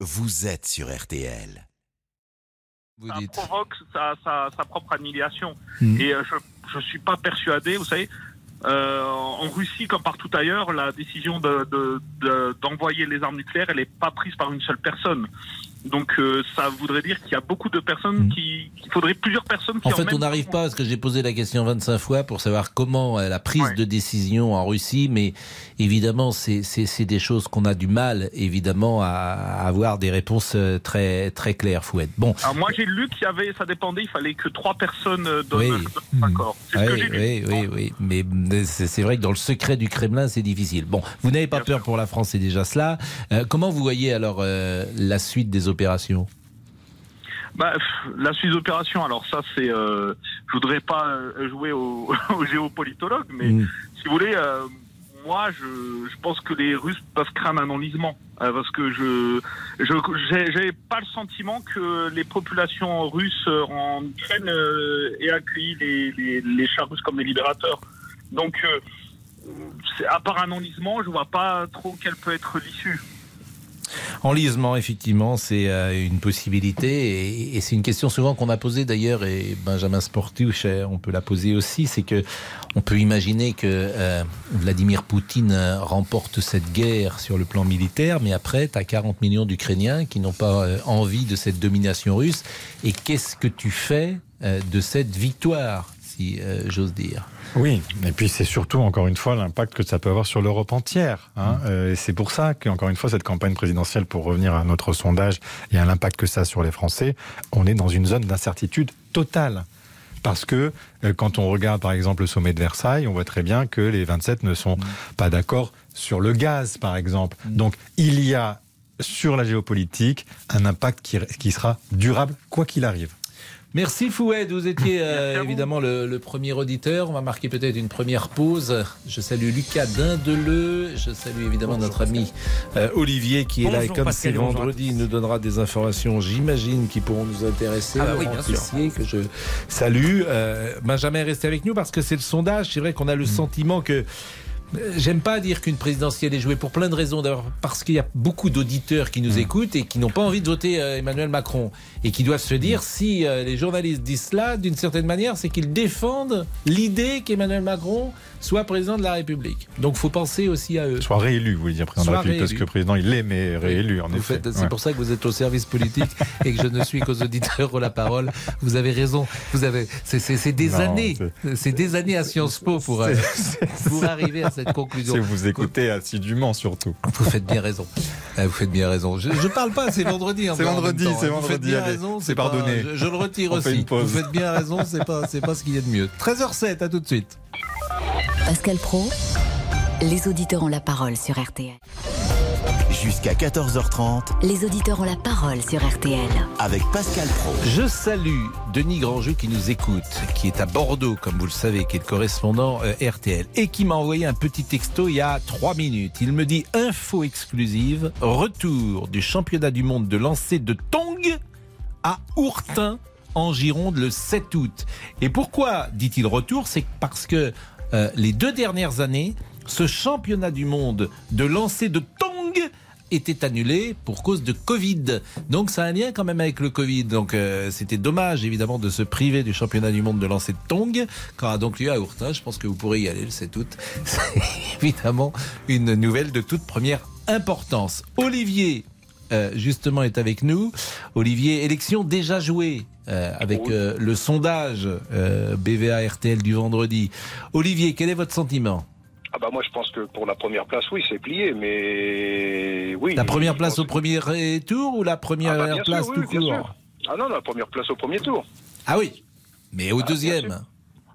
vous êtes sur RTL. Vous ça dites. provoque sa, sa- sa propre annihilation. Mm. Et euh, je ne suis pas persuadé, vous savez, euh, en Russie comme partout ailleurs, la décision de- de- de- d'envoyer les armes nucléaires, elle n'est pas prise par une seule personne. Donc euh, ça voudrait dire qu'il y a beaucoup de personnes Mm. qui... qu'il faudrait plusieurs personnes qui En en fait, on n'arrive pas, parce que j'ai posé la question 25 fois pour savoir comment euh, la prise Ouais. de décision en Russie, mais évidemment, c'est- des choses qu'on a du mal, évidemment, à, avoir des réponses très, très claires, Fouette. Bon, Alors moi j'ai lu qu'il y avait, ça dépendait, il fallait que trois personnes donnent Oui. un accord. Oui, oui, oui, oui, mais c'est vrai que dans le secret du Kremlin, c'est difficile. Bon, vous n'avez pas peur pour la France, c'est déjà cela. Euh, comment vous voyez alors euh, la suite des opérations? Bah, la suite d'opération, alors ça c'est, euh, je voudrais pas euh, jouer au, au géopolitologue, mais Mm. si vous voulez, euh, moi je, je pense que les Russes peuvent craindre un enlisement, euh, parce que je, j'ai, pas le sentiment que les populations russes en Ukraine aient accueilli les, les, les chars russes comme des libérateurs. Donc, euh, à part un enlisement, je vois pas trop quelle peut être l'issue. Enlisement, effectivement, c'est euh, une possibilité et, c'est une question souvent qu'on a posée d'ailleurs et Benjamin Sportouche, euh, on peut la poser aussi, c'est que on peut imaginer que Vladimir Poutine remporte cette guerre sur le plan militaire, mais après, tu as 40 millions d'Ukrainiens qui n'ont pas envie de cette domination russe. Et qu'est-ce que tu fais de cette victoire, si j'ose dire? Oui, et puis c'est surtout, encore une fois, l'impact que ça peut avoir sur l'Europe entière. hein. Euh, et c'est pour ça qu'encore une fois, cette campagne présidentielle, pour revenir à notre sondage et à l'impact que ça a sur les Français, on est dans une zone d'incertitude totale. Parce que euh, quand on regarde par exemple le sommet de Versailles, on voit très bien que les 27 ne sont pas d'accord sur le gaz, par exemple. Donc il y a sur la géopolitique un impact qui, qui sera durable quoi qu'il arrive. Merci Foued, vous étiez euh, évidemment le, le premier auditeur. On va marquer peut-être une première pause. Je salue Lucas Dindeleu, je salue évidemment notre ami euh, Olivier qui est là et comme c'est vendredi, il nous donnera des informations, j'imagine, qui pourront nous intéresser. Ah bah oui, bien sûr. Que je salue. Euh, Benjamin est resté avec nous parce que c'est le sondage. C'est vrai qu'on a le sentiment que J'aime pas dire qu'une présidentielle est jouée pour plein de raisons. D'abord parce qu'il y a beaucoup d'auditeurs qui nous écoutent et qui n'ont pas envie de voter euh, Emmanuel Macron et qui doivent se dire si euh, les journalistes disent cela, d'une certaine manière, c'est qu'ils défendent l'idée qu'Emmanuel Macron soit président de la République. Donc faut penser aussi à eux. Soit réélu, vous voulez dire président de la République, parce que le président il l'est, mais réélu en Vous effet. C'est Ouais. pour ça que vous êtes au service politique et que je ne suis qu'aux auditeurs ou la parole. Vous avez raison. Vous avez. C'est des Non, années. C'est des années à Sciences Po pour, euh, pour arriver à cette conclusion. C'est vous écoutez assidûment surtout. Vous faites bien raison. Euh, Vous faites bien raison. Je, je parle pas, c'est vendredi. C'est encore en vendredi, c'est hein. Vous faites vendredi, bien allez, raison. c'est pas- pardonné. Je, je le retire On fait aussi. une pause. Vous faites bien raison, c'est pas, c'est pas ce qu'il y a de mieux. 13h07, à tout de suite. Pascal Pro, les auditeurs ont la parole sur RTL. Jusqu'à 14h30 Les auditeurs ont la parole sur RTL. avec Pascal Pro. Je salue Denis Grandjeu qui nous écoute, qui est à Bordeaux, comme vous le savez, qui est le correspondant euh, RTL, et qui m'a envoyé un petit texto il y a trois minutes. Il me dit info exclusive, retour du championnat du monde de lancer de Tong à Ourtin en Gironde le 7 août. Et pourquoi dit-il retour? C'est parce que euh, les deux dernières années, ce championnat du monde de lancer de Tong était annulé pour cause de Covid. Donc ça a un lien quand même avec le Covid. Donc euh, c'était dommage évidemment de se priver du championnat du monde de lancer de Tong. Quand a donc lieu à Ourtin, je pense que vous pourrez y aller le 7 août. C'est évidemment une nouvelle de toute première importance. Olivier euh, justement est avec nous. Olivier, élection déjà jouée euh, avec euh, le sondage euh, BVA RTL du vendredi. Olivier, quel est votre sentiment? Ah bah moi je pense que pour la première place, oui, c'est plié, mais oui. La première place au premier tour ou la première Ah bah, sûr, place oui, tout court. Ah non, la première place au premier tour. Ah oui, mais au Ah, deuxième.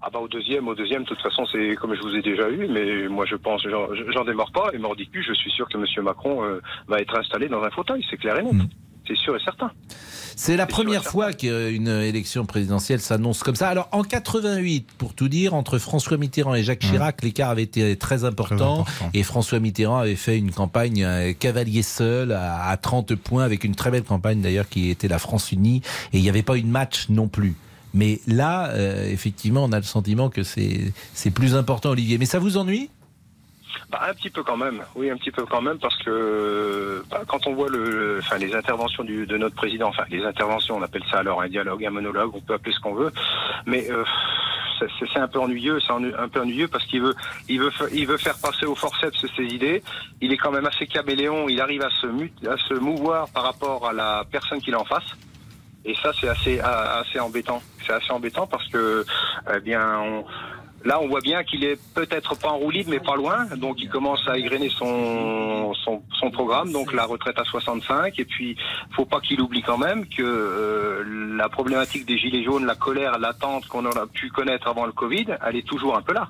Ah bah au deuxième, au deuxième, de toute façon c'est comme je vous ai déjà eu, mais moi je pense, j'en démarre pas, et mordicus, je suis sûr que Monsieur Macron euh, va être installé dans un fauteuil, c'est clair et net. Mm. C'est sûr et certain. C'est la première fois qu'une élection présidentielle s'annonce comme ça. Alors en 88, pour tout dire, entre François Mitterrand et Jacques Chirac, l'écart avait été très important. Très important. Et François Mitterrand avait fait une campagne euh, cavalier seul à, à 30 points, avec une très belle campagne d'ailleurs qui était la France unie. Et il n'y avait pas une match non plus. Mais là, euh, effectivement, on a le sentiment que c'est plus important, Olivier. Mais ça vous ennuie? Bah, un petit peu quand même, oui, un petit peu quand même, parce que bah, quand on voit le, les interventions de notre président, enfin les interventions, on appelle ça alors un dialogue, un monologue, on peut appeler ce qu'on veut, mais euh, c'est un peu ennuyeux, c'est un peu ennuyeux parce qu'il veut, il veut, il veut faire passer au forceps ses idées. Il est quand même assez caméléon, il arrive à se, à se mouvoir par rapport à la personne qu'il en face. Et ça, c'est assez, assez embêtant. C'est assez embêtant parce que, eh bien, on, là, on voit bien qu'il est peut-être pas en roue mais pas loin. Donc, il commence à égrener son, son, programme, donc la retraite à 65. Et puis, faut pas qu'il oublie quand même que euh, la problématique des gilets jaunes, la colère, l'attente qu'on a pu connaître avant le Covid, elle est toujours un peu là.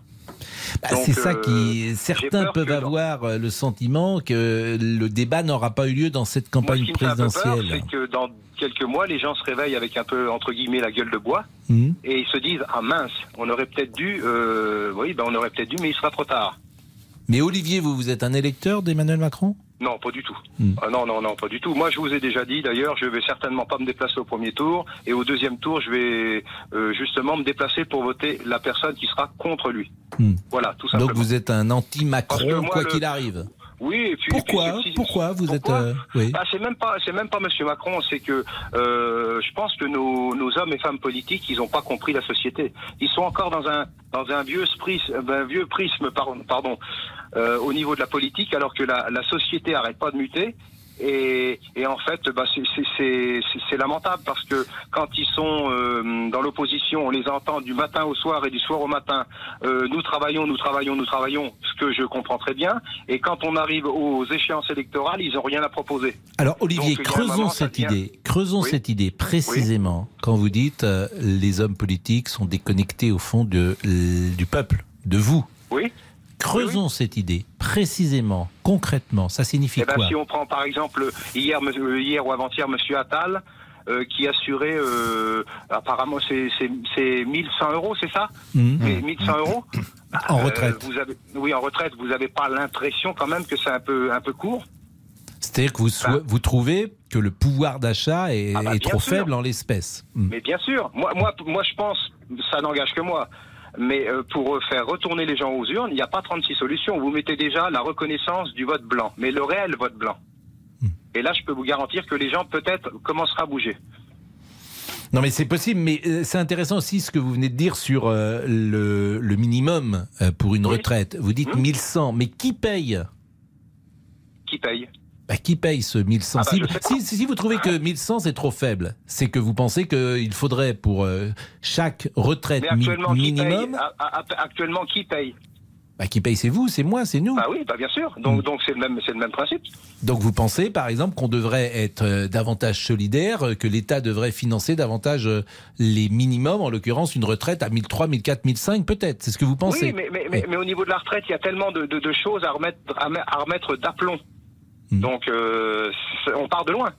Bah, c'est ça euh, qui. Certains peur peuvent avoir euh, le sentiment que le débat n'aura pas eu lieu dans cette Moi, ce campagne présidentielle. c'est que dans quelques mois, les gens se réveillent avec un peu entre guillemets la gueule de bois. Mhm. et ils se disent ah mince, on aurait peut-être dû, euh, oui, ben on aurait peut-être dû, mais il sera trop tard. Mais Olivier, vous, vous êtes un électeur d'Emmanuel Macron? Non, pas du tout. Hmm. Ah, non, non, non, pas du tout. Moi, je vous ai déjà dit, d'ailleurs, je vais certainement pas me déplacer au premier tour, et au deuxième tour, je vais euh, justement me déplacer pour voter la personne qui sera contre lui. Hmm. Voilà, tout simplement. Donc vous êtes un anti-Macron, quoi le- qu'il arrive. Oui, et puis. Pourquoi et puis, si- Pourquoi vous êtes. Euh, oui. Bah, c'est même pas, c'est même pas Monsieur Macron. C'est que euh, je pense que nos, nos hommes et femmes politiques, ils ont pas compris la société. Ils sont encore dans un dans un vieux prisme, un vieux prisme, pardon, pardon euh, au niveau de la politique, alors que la, la société arrête pas de muter. Et, et en fait, bah, c'est- lamentable parce que quand ils sont euh, dans l'opposition, on les entend du matin au soir et du soir au matin. Euh, nous travaillons, nous travaillons, nous travaillons, ce que je comprends très bien. Et quand on arrive aux échéances électorales, ils ont rien à proposer. Alors Olivier, Donc, creusons cette idée. Creusons Oui. cette idée précisément quand vous dites euh, les hommes politiques sont déconnectés au fond de, du peuple, de vous. Oui. Creusons cette idée précisément, concrètement. Ça signifie Eh ben, quoi si on prend par exemple hier, monsieur- hier ou avant-hier, Monsieur Attal, euh, qui assurait euh, apparemment c'est c'est- c'est 1100 euros, c'est ça Mhm. Mais 1100 euros En Euh, retraite. vous avez, oui, en retraite. Vous n'avez pas l'impression quand même que c'est un peu un peu court C'est-à-dire que vous, vous trouvez que le pouvoir d'achat est, Ah bah, est trop sûr. faible en l'espèce. Hmm. Mais bien sûr, moi, moi, moi, je pense, ça n'engage que moi. Mais euh, pour faire retourner les gens aux urnes, il n'y a pas 36 solutions. Vous mettez déjà la reconnaissance du vote blanc, mais le réel vote blanc. Hmm. Et là, je peux vous garantir que les gens peut-être commenceront à bouger. Non mais c'est possible, mais euh, c'est intéressant aussi ce que vous venez de dire sur euh, le, le minimum euh, pour une Oui. retraite. Vous dites Hmm. 1100, mais qui paye? Qui paye? Bah, qui paye ce 1100 Ah bah, si, vous trouvez que 1100 c'est trop faible, c'est que vous pensez qu'il faudrait pour euh, chaque retraite mi- actuellement, qui minimum, paye Ah, ah, ah, Actuellement, qui paye? Bah, qui paye c'est vous, c'est moi, c'est nous. Bah oui, bah bien sûr. Donc, Hmm. donc c'est le même, c'est le même principe. Donc vous pensez par exemple qu'on devrait être euh, davantage solidaire, euh, que l'État devrait financer davantage les minimums, en l'occurrence une retraite à 1300, 1400, 1500 peut-être? C'est ce que vous pensez Oui, mais, mais, mais, mais au niveau de la retraite, il y a tellement de, de, de choses à remettre, à, me- à remettre d'aplomb. Hmm. Donc, euh, on part de loin.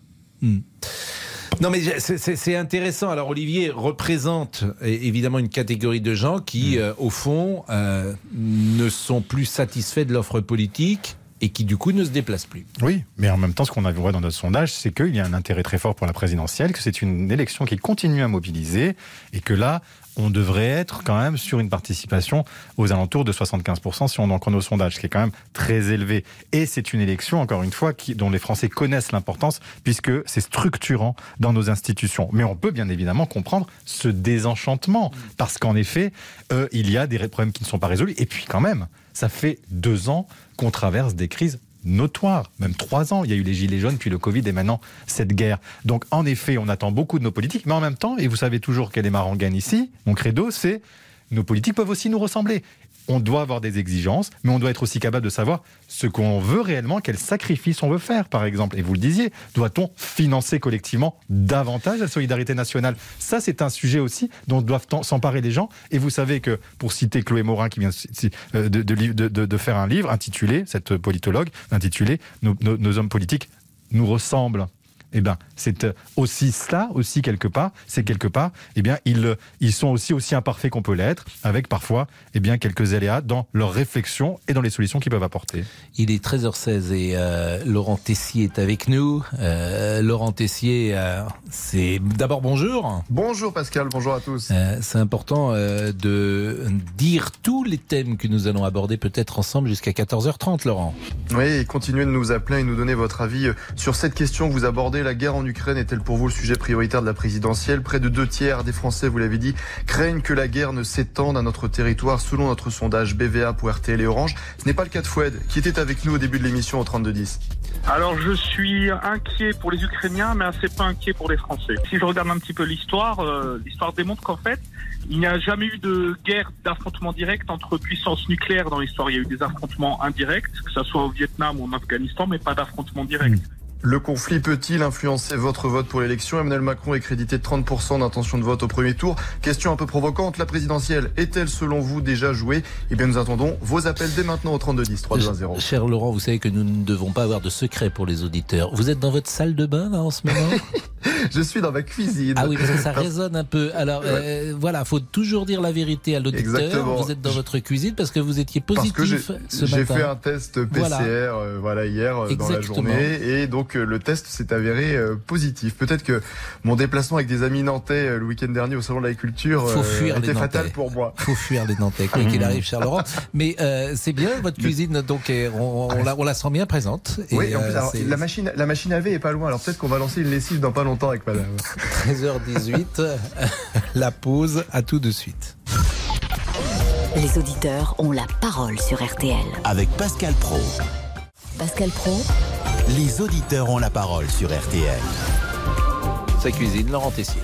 Non, mais c'est- intéressant. Alors, Olivier représente évidemment une catégorie de gens qui, euh, au fond, euh, ne sont plus satisfaits de l'offre politique et qui, du coup, ne se déplacent plus. Oui, mais en même temps, ce qu'on a vu dans notre sondage, c'est qu'il y a un intérêt très fort pour la présidentielle, que c'est une élection qui continue à mobiliser, et que là, on devrait être quand même sur une participation aux alentours de 75% si on en croit nos sondages, ce qui est quand même très élevé. Et c'est une élection, encore une fois, qui, dont les Français connaissent l'importance, puisque c'est structurant dans nos institutions. Mais on peut bien évidemment comprendre ce désenchantement, parce qu'en effet, euh, il y a des problèmes qui ne sont pas résolus. Et puis quand même, ça fait deux ans qu'on traverse des crises notoires, même trois ans. Il y a eu les gilets jaunes, puis le Covid et maintenant cette guerre. Donc en effet, on attend beaucoup de nos politiques, mais en même temps, et vous savez toujours quelle est ma rengaine ici, mon credo, c'est nos politiques peuvent aussi nous ressembler. On doit avoir des exigences, mais on doit être aussi capable de savoir ce qu'on veut réellement, quels sacrifices on veut faire, par exemple. Et vous le disiez, doit-on financer collectivement davantage la solidarité nationale? Ça, c'est un sujet aussi dont doivent en- s'emparer les gens. Et vous savez que, pour citer Chloé Morin, qui vient de, de faire un livre intitulé, cette politologue, intitulé nos hommes politiques nous ressemblent. Eh ben, c'est euh, aussi cela, aussi quelque part, c'est quelque part, eh bien, ils, euh, ils sont aussi aussi imparfaits qu'on peut l'être, avec parfois, eh bien, quelques aléas dans leur réflexion et dans les solutions qu'ils peuvent apporter. Il est 13h16 et euh, Laurent Tessier est avec nous. Euh, Laurent Tessier, euh, c'est d'abord bonjour. Bonjour Pascal, bonjour à tous. Euh, c'est important euh, de dire tous les thèmes que nous allons aborder peut-être ensemble jusqu'à 14h30, Laurent. Oui, et continuez de nous appeler et nous donner votre avis sur cette question que vous abordez. La guerre en Ukraine est-elle pour vous le sujet prioritaire de la présidentielle? Près de deux tiers des Français, vous l'avez dit, craignent que la guerre ne s'étende à notre territoire selon notre sondage BVA pour RTL et Orange. Ce n'est pas le cas de Foued, qui était avec nous au début de l'émission au 3210. Alors je suis inquiet pour les Ukrainiens, mais assez pas inquiet pour les Français. Si je regarde un petit peu l'histoire, euh, l'histoire démontre qu'en fait, il n'y a jamais eu de guerre d'affrontement direct entre puissances nucléaires dans l'histoire. Il y a eu des affrontements indirects, que ce soit au Vietnam ou en Afghanistan, mais pas d'affrontement direct. Le conflit peut-il influencer votre vote pour l'élection? Emmanuel Macron est crédité de 30% d'intention de vote au premier tour. Question un peu provocante, la présidentielle est-elle selon vous déjà jouée? Eh bien nous attendons vos appels dès maintenant au 3210 3210. Cher Laurent, vous savez que nous ne devons pas avoir de secret pour les auditeurs. Vous êtes dans votre salle de bain là en ce moment? Je suis dans ma cuisine. Ah oui, parce que ça résonne un peu. Alors euh, voilà, faut toujours dire la vérité à l'auditeur. Vous êtes dans votre cuisine parce que vous étiez Parce que j'ai positif ce j'ai matin. fait un test PCR Voilà. euh, voilà. hier euh, dans la Exactement. journée et donc euh, le test s'est avéré euh, positif. Peut-être que mon déplacement avec des amis nantais euh, le week-end dernier au salon de l'agriculture Faut euh, était fatal pour moi. faut fuir les Nantais, quoi qu'il arrive, cher Laurent. Mais euh, c'est bien, votre cuisine, donc, est- on, on la, on la sent bien présente. Et, oui, en plus, alors, c'est la machine, la machine à laver est pas loin. Alors peut-être qu'on va lancer une lessive dans pas longtemps avec madame. 13h18, la pause, à tout de suite. Les auditeurs ont la parole sur RTL. Avec Pascal Pro. Pascal Pro, Les auditeurs ont la parole sur RTL. Sa cuisine, Laurent Tessier.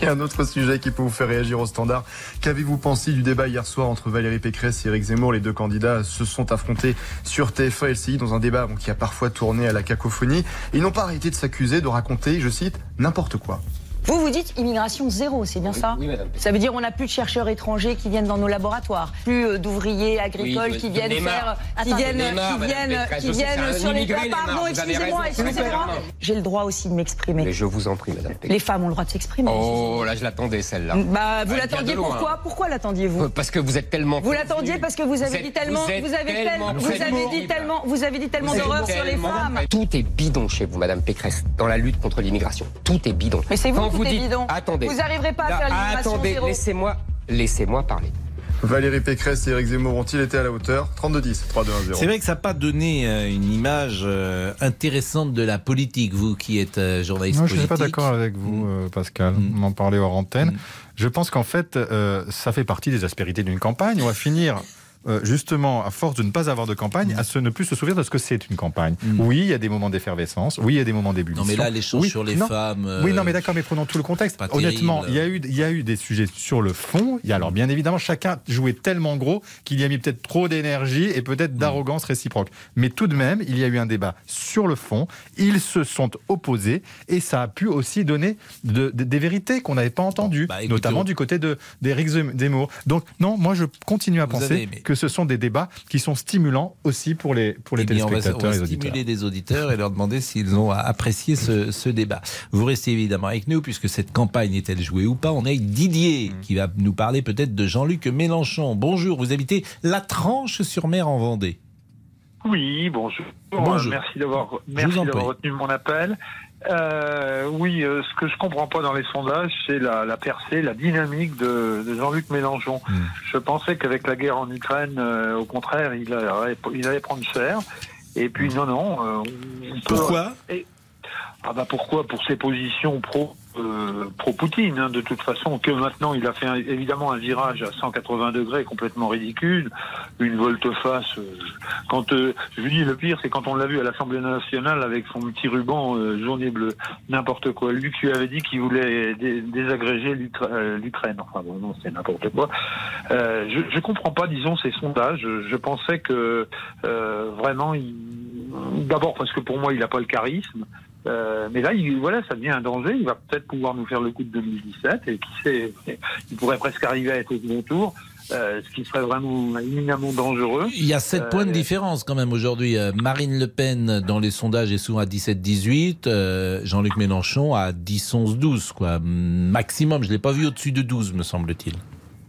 Et un autre sujet qui peut vous faire réagir au standard. Qu'avez-vous pensé du débat hier soir entre Valérie Pécresse et Éric Zemmour? Les deux candidats se sont affrontés sur TF1 et LCI dans un débat qui a parfois tourné à la cacophonie. Ils n'ont pas arrêté de s'accuser, de raconter, je cite, n'importe quoi. Vous, vous dites immigration zéro, c'est bien ça Oui, madame. Ça veut dire on n'a plus de chercheurs étrangers qui viennent dans nos laboratoires, plus euh, d'ouvriers agricoles Oui, qui viennent faire, qui viennent, qui viennent, qui sur les Ah, Pardon, excusez-moi, excusez-moi. J'ai le droit aussi de m'exprimer. Mais je vous en prie, madame Pécresse. Les femmes ont le droit de s'exprimer. Oh, là, je l'attendais, celle-là. Bah, vous l'attendiez pourquoi? Pourquoi l'attendiez-vous? Parce que vous êtes tellement. Vous l'attendiez parce que vous avez dit tellement, vous avez dit tellement, vous avez dit tellement d'horreur sur les femmes. Tout est bidon chez vous, madame Pécresse, dans la lutte contre l'immigration. Tout est bidon. Mais c'est vous, vous dites-. Attendez. Vous n'arriverez pas à Là, faire l'immigration Attendez, laissez-moi, laissez-moi parler. Valérie Pécresse et Éric Zemmour ont-ils été à la hauteur? 3210 3210. C'est vrai que ça n'a pas donné euh, une image euh, intéressante de la politique, vous qui êtes euh, journaliste Moi, je ne suis pas d'accord avec vous, Mm. Pascal. Mm. On en parlait hors antenne. Mm. Je pense qu'en fait, euh, ça fait partie des aspérités d'une campagne. On va finir. Euh, justement, à force de ne pas avoir de campagne, à se, ne plus se souvenir de ce que c'est une campagne. Mm. Oui, il y a des moments d'effervescence. Oui, il y a des moments d'ébullition. Non, mais là, l'échange Oui, sur les non. femmes. euh, Oui, non, mais d'accord, mais prenons tout le contexte. Honnêtement, il y, a eu, il y a eu des sujets sur le fond. Il y a, alors, bien évidemment, chacun jouait tellement gros qu'il y a mis peut-être trop d'énergie et peut-être Mm. d'arrogance réciproque. Mais tout de même, il y a eu un débat sur le fond. Ils se sont opposés et ça a pu aussi donner de- de- des vérités qu'on n'avait pas entendues, bah, notamment du côté de- d'Éric Zem- Zemmour. Donc, non, moi, je continue à Vous penser. Que ce sont des débats qui sont stimulants aussi pour les, pour les Eh on va, téléspectateurs on va et les auditeurs. stimuler les auditeurs et leur demander s'ils ont apprécié ce, ce débat. Vous restez évidemment avec nous puisque cette campagne est-elle jouée ou pas? On est avec Didier Mm. qui va nous parler peut-être de Jean-Luc Mélenchon. Bonjour, vous habitez La Tranche-sur-Mer en Vendée. Oui, bonjour. Bonjour. Merci d'avoir retenu mon appel. Euh, oui, euh, ce que je comprends pas dans les sondages, c'est la, la percée, la dynamique de, de Jean-Luc Mélenchon. Mm. Je pensais qu'avec la guerre en Ukraine, euh, au contraire, il allait, il allait prendre cher. Et puis non, non. euh, on peut- Pourquoi? Ah bah pourquoi Pour ses positions pro euh, pro Poutine. hein, de toute façon, que maintenant il a fait un- évidemment un virage à 180 degrés complètement ridicule, une volte-face. euh, quand euh, je lui dis le pire, c'est quand on l'a vu à l'Assemblée nationale avec son petit ruban euh, jaune et bleu, n'importe quoi. Lui qui avait dit qu'il voulait dé- désagréger euh, l'Ukraine. Enfin bon, non, c'est n'importe quoi. Euh, je, je comprends pas, disons, ces sondages. Je, je pensais que vraiment, d'abord parce que pour moi, il n'a pas le charisme. Euh, mais là, il, voilà, ça devient un danger. Il va peut-être pouvoir nous faire le coup de 2017 et qui sait, il pourrait presque arriver à être au second tour. Euh, ce qui serait vraiment éminemment dangereux. Il y a 7 points de différence quand même aujourd'hui. Euh, Marine Le Pen dans les sondages est souvent à 17-18, euh, Jean-Luc Mélenchon à 10-11-12 quoi. Maximum, je l'ai pas vu au-dessus de 12 me semble-t-il.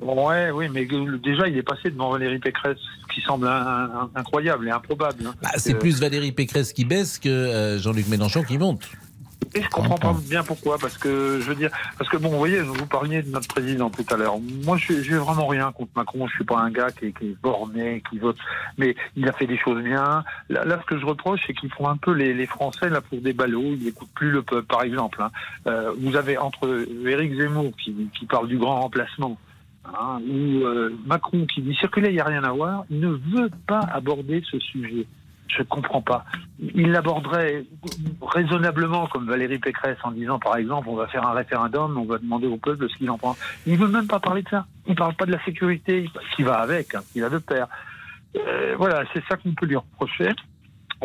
Ouais, oui, mais déjà il est passé devant Valérie Pécresse, qui semble incroyable et improbable. Hein, bah, c'est plus Valérie Pécresse qui baisse que Jean-Luc Mélenchon qui monte. Et je comprends pas bien pourquoi, parce que je veux dire, parce que bon, vous voyez, vous parliez de notre président tout à l'heure. Moi, je n'ai vraiment rien contre Macron. Je suis pas un gars qui, est borné, qui vote, mais il a fait des choses bien. Là, ce que je reproche, c'est qu'ils font un peu les, Français là pour des ballots. Ils n'écoutent plus le peuple, par exemple. Hein. Euh, vous avez entre Éric Zemmour qui, parle du grand remplacement. Hein, ou euh, Macron qui dit circuler, il n'y a rien à voir, ne veut pas aborder ce sujet. Je ne comprends pas. Il l'aborderait raisonnablement comme Valérie Pécresse en disant par exemple on va faire un référendum, on va demander au peuple ce qu'il en pense. Il ne veut même pas parler de ça. Il ne parle pas de la sécurité qui va avec, hein, qui va de pair. Euh, voilà, c'est ça qu'on peut lui reprocher.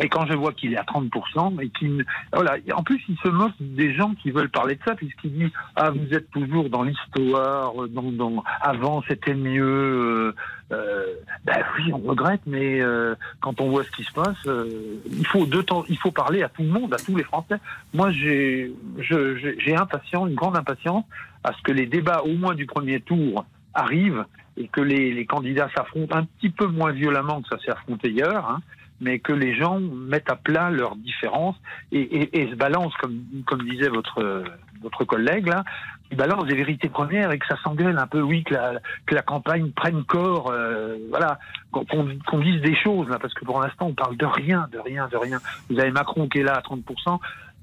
Et quand je vois qu'il est à 30%, et qu'il, voilà, en plus il se moque des gens qui veulent parler de ça, puisqu'il dit ah vous êtes toujours dans l'histoire, dans, dans avant c'était mieux. Euh, euh, ben oui, on regrette, mais euh, quand on voit ce qui se passe, euh, il faut deux temps, il faut parler à tout le monde, à tous les Français. Moi j'ai, j'ai impatience, une grande impatience à ce que les débats au moins du premier tour arrivent et que les, les candidats s'affrontent un petit peu moins violemment que ça s'est affronté hier. Hein, mais que les gens mettent à plat leurs différences et, se balancent, comme, comme disait votre, votre collègue là, ils balancent des vérités premières et que ça s'engueule un peu, oui, que la, que la campagne prenne corps, euh, voilà, qu'on dise des choses là, parce que pour l'instant on parle de rien, de rien, de rien. Vous avez Macron qui est là à 30%,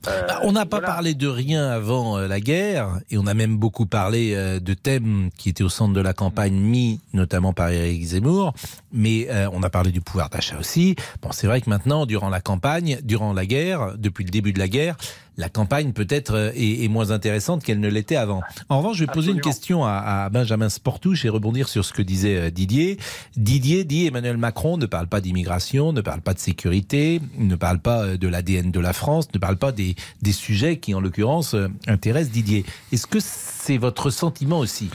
euh, bah, on n'a pas parlé de rien avant euh, la guerre, et on a même beaucoup parlé de thèmes qui étaient au centre de la campagne, mis notamment par Éric Zemmour, mais on a parlé du pouvoir d'achat aussi. Bon, c'est vrai que maintenant, durant la campagne, durant la guerre, depuis le début de la guerre, la campagne peut-être euh, est, moins intéressante qu'elle ne l'était avant. En revanche, je vais poser une question à, Benjamin Sportouche et rebondir sur ce que disait euh, Didier. Didier dit Emmanuel Macron ne parle pas d'immigration, ne parle pas de sécurité, ne parle pas euh, de l'ADN de la France, ne parle pas des, des sujets qui, en l'occurrence, intéressent Didier. Est-ce que c'est votre sentiment aussi?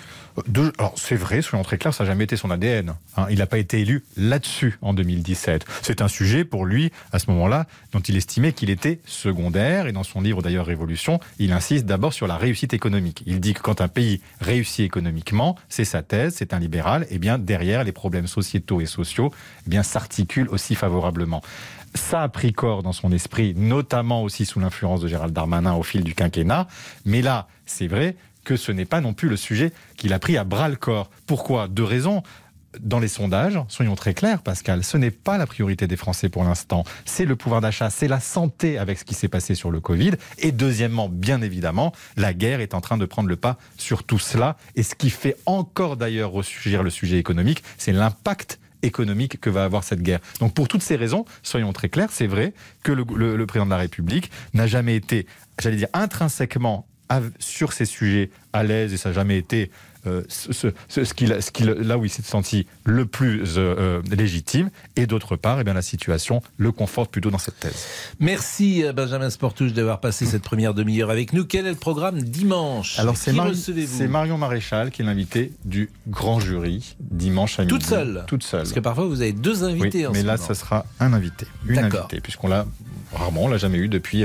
Alors c'est vrai, soyons très clairs, ça n'a jamais été son ADN. Hein. Il n'a pas été élu là-dessus en 2017. C'est un sujet pour lui, à ce moment-là, dont il estimait qu'il était secondaire. Et dans son livre d'ailleurs Révolution, il insiste d'abord sur la réussite économique. Il dit que quand un pays réussit économiquement, c'est sa thèse, c'est un libéral, et eh bien derrière les problèmes sociétaux et sociaux, eh bien s'articulent aussi favorablement ça a pris corps dans son esprit, notamment aussi sous l'influence de Gérald Darmanin au fil du quinquennat. Mais là, c'est vrai, que ce n'est pas non plus le sujet qu'il a pris à bras le corps. Pourquoi? Deux raisons dans les sondages, soyons très clairs, Pascal, ce n'est pas la priorité des Français pour l'instant. C'est le pouvoir d'achat, c'est la santé avec ce qui s'est passé sur le Covid. Et deuxièmement, bien évidemment, la guerre est en train de prendre le pas sur tout cela. Et ce qui fait encore d'ailleurs ressurgir le sujet économique, c'est l'impact économique que va avoir cette guerre. Donc pour toutes ces raisons, soyons très clairs, c'est vrai que le, le président de la République n'a jamais été, j'allais dire, intrinsèquement sur ces sujets à l'aise et ça n'a jamais été euh, ce, ce, là où il s'est senti le plus euh, euh, légitime. Et d'autre part, eh bien, la situation le conforte plutôt dans cette thèse. Merci Benjamin Sportouche d'avoir passé cette première demi-heure avec nous. Quel est le programme dimanche? Alors c'est, Marion Maréchal qui est l'invité du grand jury dimanche à midi. Toute seule? Toute seule. Parce que parfois vous avez deux invités. Oui, mais là, ça sera un invité. Une invitée, puisqu'on l'a rarement, on l'a jamais eu depuis...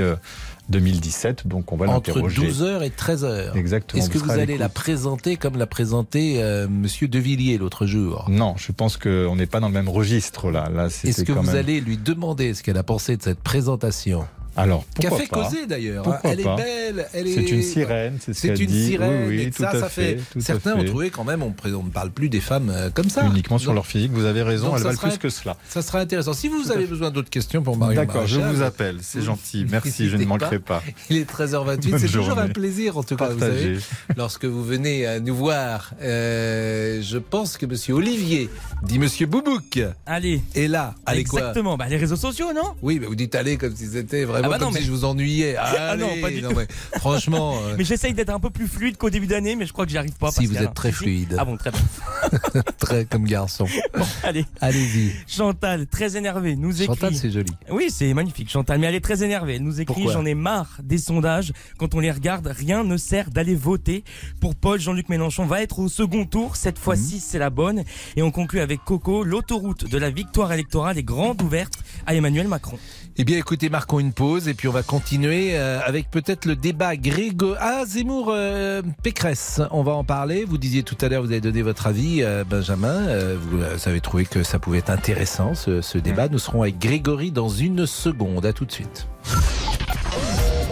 2017, donc on va l'interroger. Entre 12h et 13h. Exactement. Est-ce que vous allez la présenter comme l'a présenté euh, Monsieur Devilliers l'autre jour? Non, je pense qu'on n'est pas dans le même registre là. là Est-ce que vous allez lui demander ce qu'elle a pensé de cette présentation? Alors, pourquoi Qu'a fait causer d'ailleurs. Hein. Elle est belle. Elle est... C'est une sirène, c'est ce C'est une dit. sirène. Oui, et tout ça, à ça fait. Certains ont trouvé quand même, on, ne parle plus des femmes euh, comme ça. Uniquement sur leur physique, vous avez raison, elles valent plus que cela. Ça sera intéressant. Si vous avez besoin d'autres questions pour Marion D'accord, je vous appelle, c'est gentil. Merci, je ne manquerai pas. Il est 13h28, c'est toujours un plaisir en tout cas, vous savez, lorsque vous venez à nous voir. Euh, je pense que monsieur Olivier, dit monsieur Boubouk, allez, est là. Allez quoi? Exactement, bah, les réseaux sociaux, non? Oui, mais vous dites allez comme si c'était vraiment Ah, bah non, si mais- je vous ennuyais. Ah non, pas du non, tout. mais franchement, euh, Mais j'essaye d'être un peu plus fluide qu'au début d'année, mais je crois que j'y arrive pas. Si, vous êtes très Si, si. fluide. Ah bon, très bien. très comme garçon. Bon, allez. Allez-y. Chantal, très énervée, nous écrit. Chantal, c'est joli. Oui, c'est magnifique, Chantal, mais elle est très énervée. Elle nous écrit J'en ai marre des sondages. Quand on les regarde, rien ne sert d'aller voter. Pour Paul, Jean-Luc Mélenchon va être au second tour. Cette fois-ci, c'est la bonne. Et on conclut avec Coco. L'autoroute de la victoire électorale est grande ouverte à Emmanuel Macron. Eh bien, écoutez, marquons une pause et puis on va continuer euh, avec peut-être le débat Grégo. Ah, Zemmour, euh, Pécresse, on va en parler. Vous disiez tout à l'heure, vous avez donné votre avis, euh, Benjamin. Euh, vous avez trouvé que ça pouvait être intéressant ce, ce débat. Nous serons avec Grégory dans une seconde. À tout de suite.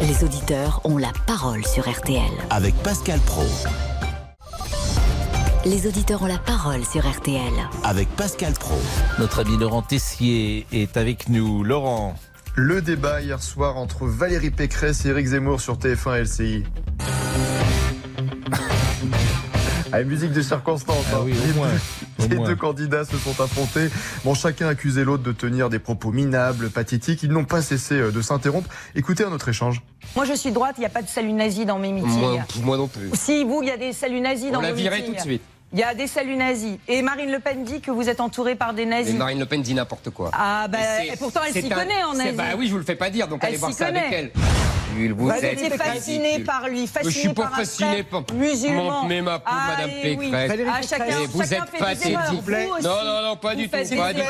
Les auditeurs ont la parole sur RTL. Avec Pascal Pro. Les auditeurs ont la parole sur RTL. Avec Pascal Pro. Notre ami Laurent Tessier est avec nous. Laurent. Le débat hier soir entre Valérie Pécresse et Éric Zemmour sur TF1 et LCI. Ah, musique de circonstance. Ah hein. oui, au les moins, deux, au les moins. deux candidats se sont affrontés. Bon, chacun accusait l'autre de tenir des propos minables, pathétiques. Ils n'ont pas cessé euh, de s'interrompre. Écoutez un autre échange. Moi, je suis de droite, il n'y a pas de salut nazi dans mes meetings. Moi, moi non plus. Si, vous, il y a des saluts nazis On dans la vos virait meetings. tout de suite. Il y a des saluts nazis. Et Marine Le Pen dit que vous êtes entouré par des nazis. Mais Marine Le Pen dit n'importe quoi. Ah, bah, Et pourtant, elle s'y un- connaît en nazi. Bah oui, je vous le fais pas dire, donc Elle allez voir ça avec elle. Vous Vous êtes étiez fasciné ridicule. par lui, fasciné Je suis pas par fasciné par musulman. Mais ma pauvre Ah, Madame eh oui. Pécresse. Ah, chacun, vous chacun êtes pathétique. Non, non, non, pas Vous du tout, pas du tout.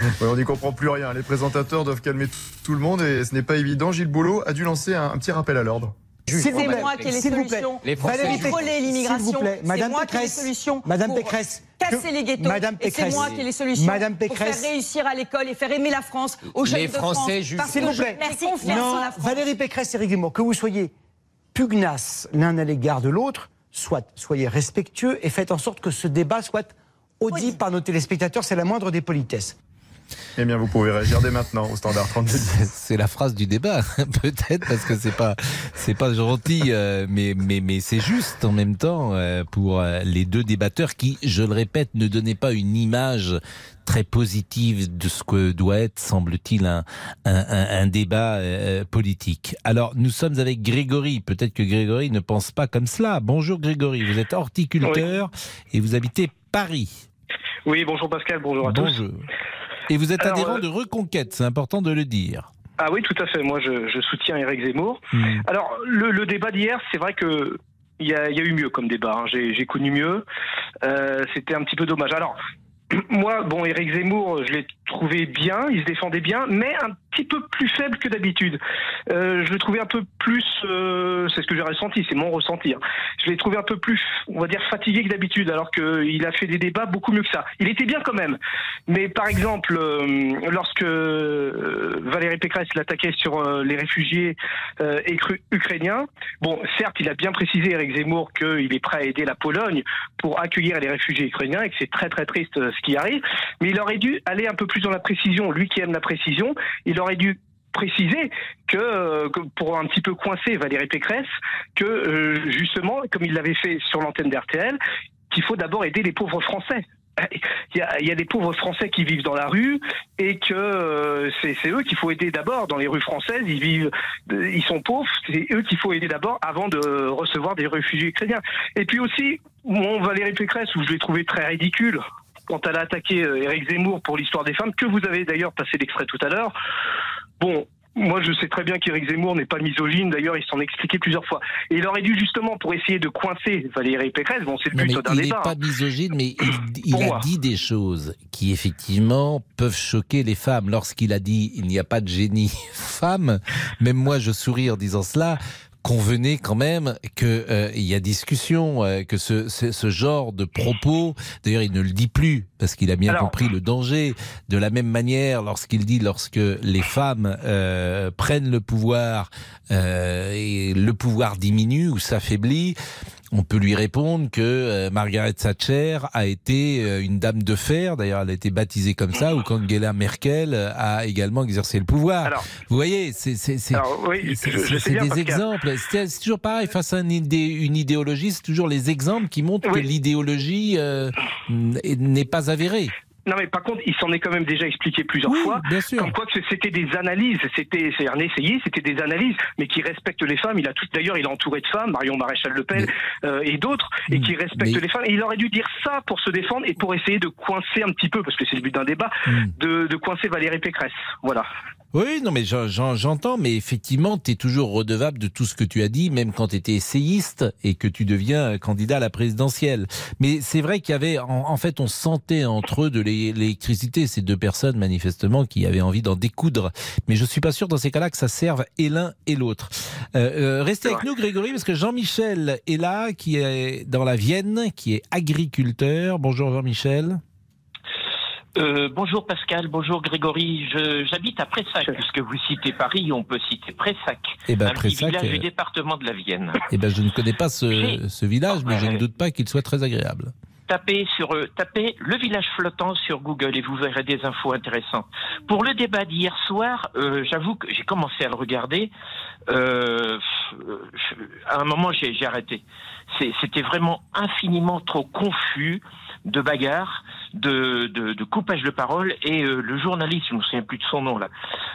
Ouais, on n'y comprend plus rien. Les présentateurs doivent calmer tout le monde et ce n'est pas évident. Gilles Boulot a dû lancer un, un petit rappel à l'ordre. C'est moi qui ai les S'il vous plaît. Les pour S'il vous l'immigration. plaît, C'est Madame moi qui ai les Pécresse. solutions Madame pour Pécresse. casser que- les ghettos. Madame Et c'est Pécresse. moi qui ai les solutions Madame pour Pécresse. faire réussir à l'école et faire aimer la France aux jeunes Les de France. Français jugent. Parce S'il que vous plaît. fais confiance en Non, la France. Valérie Pécresse et Zemmour, que vous soyez pugnaces l'un à l'égard de l'autre, soit soyez respectueux et faites en sorte que ce débat soit audible par nos téléspectateurs. C'est la moindre des politesses. Eh bien, vous pouvez réagir dès maintenant au standard 32. C'est la phrase du débat, peut-être parce que c'est pas c'est pas gentil, euh, mais mais mais c'est juste en même temps euh, pour euh, les deux débatteurs qui, je le répète, ne donnaient pas une image très positive de ce que doit être, semble-t-il, un, un, débat euh, politique. Alors, nous sommes avec Grégory. Peut-être que Grégory ne pense pas comme cela. Bonjour Grégory, vous êtes horticulteur et vous habitez Paris. Oui, bonjour Pascal, bonjour à tous. Et vous êtes Alors, adhérent euh, de Reconquête, c'est important de le dire. Ah oui, tout à fait. Moi, je, je soutiens Éric Zemmour. Hmm. Alors, le, le débat d'hier, c'est vrai que il y a, il y a eu mieux comme débat. hein. J'ai j'ai connu mieux. Euh, C'était un petit peu dommage. Alors, moi, bon, Éric Zemmour, je l'ai trouvé bien, il se défendait bien, mais un petit peu plus faible que d'habitude. Euh, je l'ai trouvé un peu plus, euh, c'est ce que j'ai ressenti, c'est mon ressenti. hein. Je l'ai trouvé un peu plus, on va dire, fatigué que d'habitude, alors qu'il a fait des débats beaucoup mieux que ça. Il était bien quand même. Mais par exemple, euh, lorsque Valérie Pécresse l'attaquait sur les réfugiés ukrainiens, bon, certes, il a bien précisé, Eric Zemmour, qu'il est prêt à aider la Pologne pour accueillir les réfugiés ukrainiens et que c'est très très triste ce qui arrive. Mais il aurait dû aller un peu plus dans la précision. Lui qui aime la précision, il aurait dû préciser que, euh, pour un petit peu coincer Valérie Pécresse, que euh, justement, comme il l'avait fait sur l'antenne d'RTL, qu'il faut d'abord aider les pauvres Français. Il y, a, des pauvres Français qui vivent dans la rue et que euh, c'est eux qu'il faut aider d'abord dans les rues françaises. Ils vivent, ils sont pauvres. C'est eux qu'il faut aider d'abord avant de recevoir des réfugiés ukrainiens. Et puis aussi, mon Valérie Pécresse, où je l'ai trouvé très ridicule quand elle a attaqué euh, Éric Zemmour pour l'histoire des femmes, que vous avez d'ailleurs passé l'extrait tout à l'heure. Bon, moi je sais très bien qu'Éric Zemmour n'est pas misogyne, d'ailleurs il s'en expliquait plusieurs fois. Et il aurait dû justement, pour essayer de coincer Valérie Pécresse, bon c'est le but d'un il n'est débat. pas hein. misogyne, mais il, a moi. dit des choses qui effectivement peuvent choquer les femmes. Lorsqu'il a dit il n'y a pas de génie femme, même moi je souris en disant cela. Convenez quand même qu'il y a discussion, euh, que ce, ce, ce genre de propos, d'ailleurs il ne le dit plus parce qu'il a bien Alors- compris le danger. De la même manière, lorsqu'il dit lorsque les femmes euh, prennent le pouvoir euh, et le pouvoir diminue ou s'affaiblit, on peut lui répondre que euh, Margaret Thatcher a été euh, une dame de fer, d'ailleurs elle a été baptisée comme ça, ou qu'Angela Merkel euh, a également exercé le pouvoir. Alors, Vous voyez, c'est oui, des exemples. C'est toujours pareil face à une, idée, une idéologie, c'est toujours les exemples qui montrent que l'idéologie euh, n'est pas avérée. Non, mais par contre, il s'en est quand même déjà expliqué plusieurs fois. Bien sûr. Comme quoi que c'était des analyses, c'était c'est un essayé, c'était des analyses, mais qui respectent les femmes. Il a tout, d'ailleurs, il est entouré de femmes, Marion Maréchal Le Pen euh, et d'autres, et qui respectent mais- les femmes. Et il aurait dû dire ça pour se défendre et pour essayer de coincer un petit peu, parce que c'est le but d'un débat, de, de coincer Valérie Pécresse. Voilà. Oui, non, mais j'en- j'en- j'entends, mais effectivement, tu es toujours redevable de tout ce que tu as dit, même quand tu étais essayiste et que tu deviens euh, candidat à la présidentielle. Mais c'est vrai qu'il y avait, en, en fait, on sentait entre eux de l'é- l'électricité, ces deux personnes, manifestement, qui avaient envie d'en découdre. Mais je suis pas sûr, dans ces cas-là, que ça serve et l'un et l'autre. Euh, euh, restez avec nous, Grégory, parce que Jean-Michel est là, qui est dans la Vienne, qui est agriculteur. Bonjour, Jean-Michel. Euh, bonjour Pascal, bonjour Grégory. J'habite à Pressac, puisque vous citez Paris, on peut citer Pressac, Eh ben, un petit village euh, du département de la Vienne. Eh ben, je ne connais pas ce, village, mais je ne doute pas qu'il soit très agréable. Tapez sur euh, tapez le village flottant sur Google et vous verrez des infos intéressantes. Pour le débat d'hier soir, euh, j'avoue que j'ai commencé à le regarder. Euh, je- à un moment, j'ai arrêté. C'était vraiment infiniment trop confus de bagarres, de, de, de coupage de parole et euh, le journaliste, je ne me souviens plus de son nom là,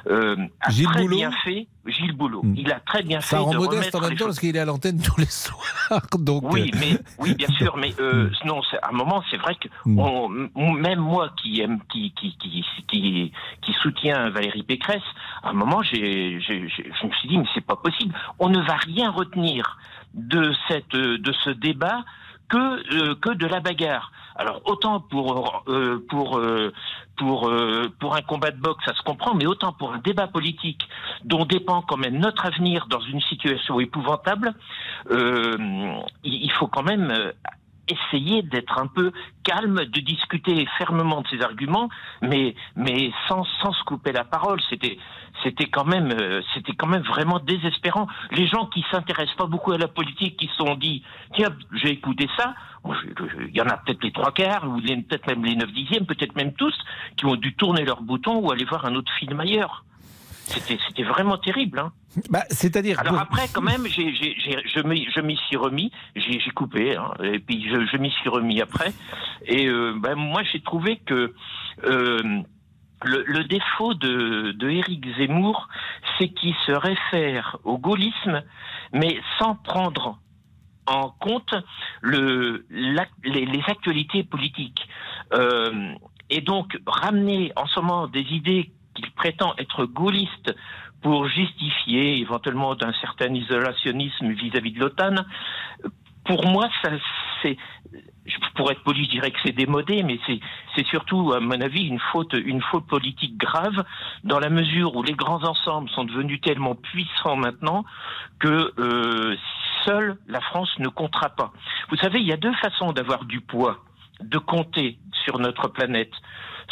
euh, a Gilles très Boulot bien fait. Gilles Boulot, Hmm. il a très bien Ça fait rend de modeste remettre en même temps choses- parce qu'il est à l'antenne tous les soirs. Donc, oui, euh, mais oui, bien sûr, mais euh, non, à un moment, c'est vrai que Mm. on- même moi qui aime, qui qui qui qui, qui soutient Valérie Pécresse, à un moment, j'ai- je me suis dit, mais c'est pas possible. On ne va rien retenir de cette de ce débat que euh, que de la bagarre. Alors autant pour euh, pour euh, pour euh, pour un combat de boxe, ça se comprend, mais autant pour un débat politique dont dépend quand même notre avenir dans une situation épouvantable, euh, il faut quand même euh, essayer d'être un peu calme, de discuter fermement de ses arguments, mais mais sans sans se couper la parole. C'était c'était quand même euh, c'était quand même vraiment désespérant. Les gens qui s'intéressent pas beaucoup à la politique, qui se sont dit tiens j'ai écouté ça, il y en a peut-être les trois quarts ou peut-être même les neuf dixièmes, peut-être même tous qui ont dû tourner leur bouton ou aller voir un autre film ailleurs. C'était vraiment terrible. Hein. bah, c'est-à-dire. Alors pour- après, quand même, j'ai, j'ai, j'ai- je m'y, je m'y suis remis, j'ai, coupé, hein, et puis je, je m'y suis remis après. Et euh, ben, moi, j'ai trouvé que euh, le, le défaut de, de Éric Zemmour, c'est qu'il se réfère au gaullisme, mais sans prendre en compte le, la- les, les actualités politiques. Euh, et donc, ramener en ce moment des idées qu'il prétend être gaullistes pour justifier éventuellement d'un certain isolationnisme vis-à-vis de l'OTAN, pour moi, ça, c'est, pourrais être poli, je dirais que c'est démodé, mais c'est, c'est surtout, à mon avis, une faute, une faute politique grave, dans la mesure où les grands ensembles sont devenus tellement puissants maintenant que euh, seule la France ne comptera pas. Vous savez, il y a deux façons d'avoir du poids, de compter sur notre planète.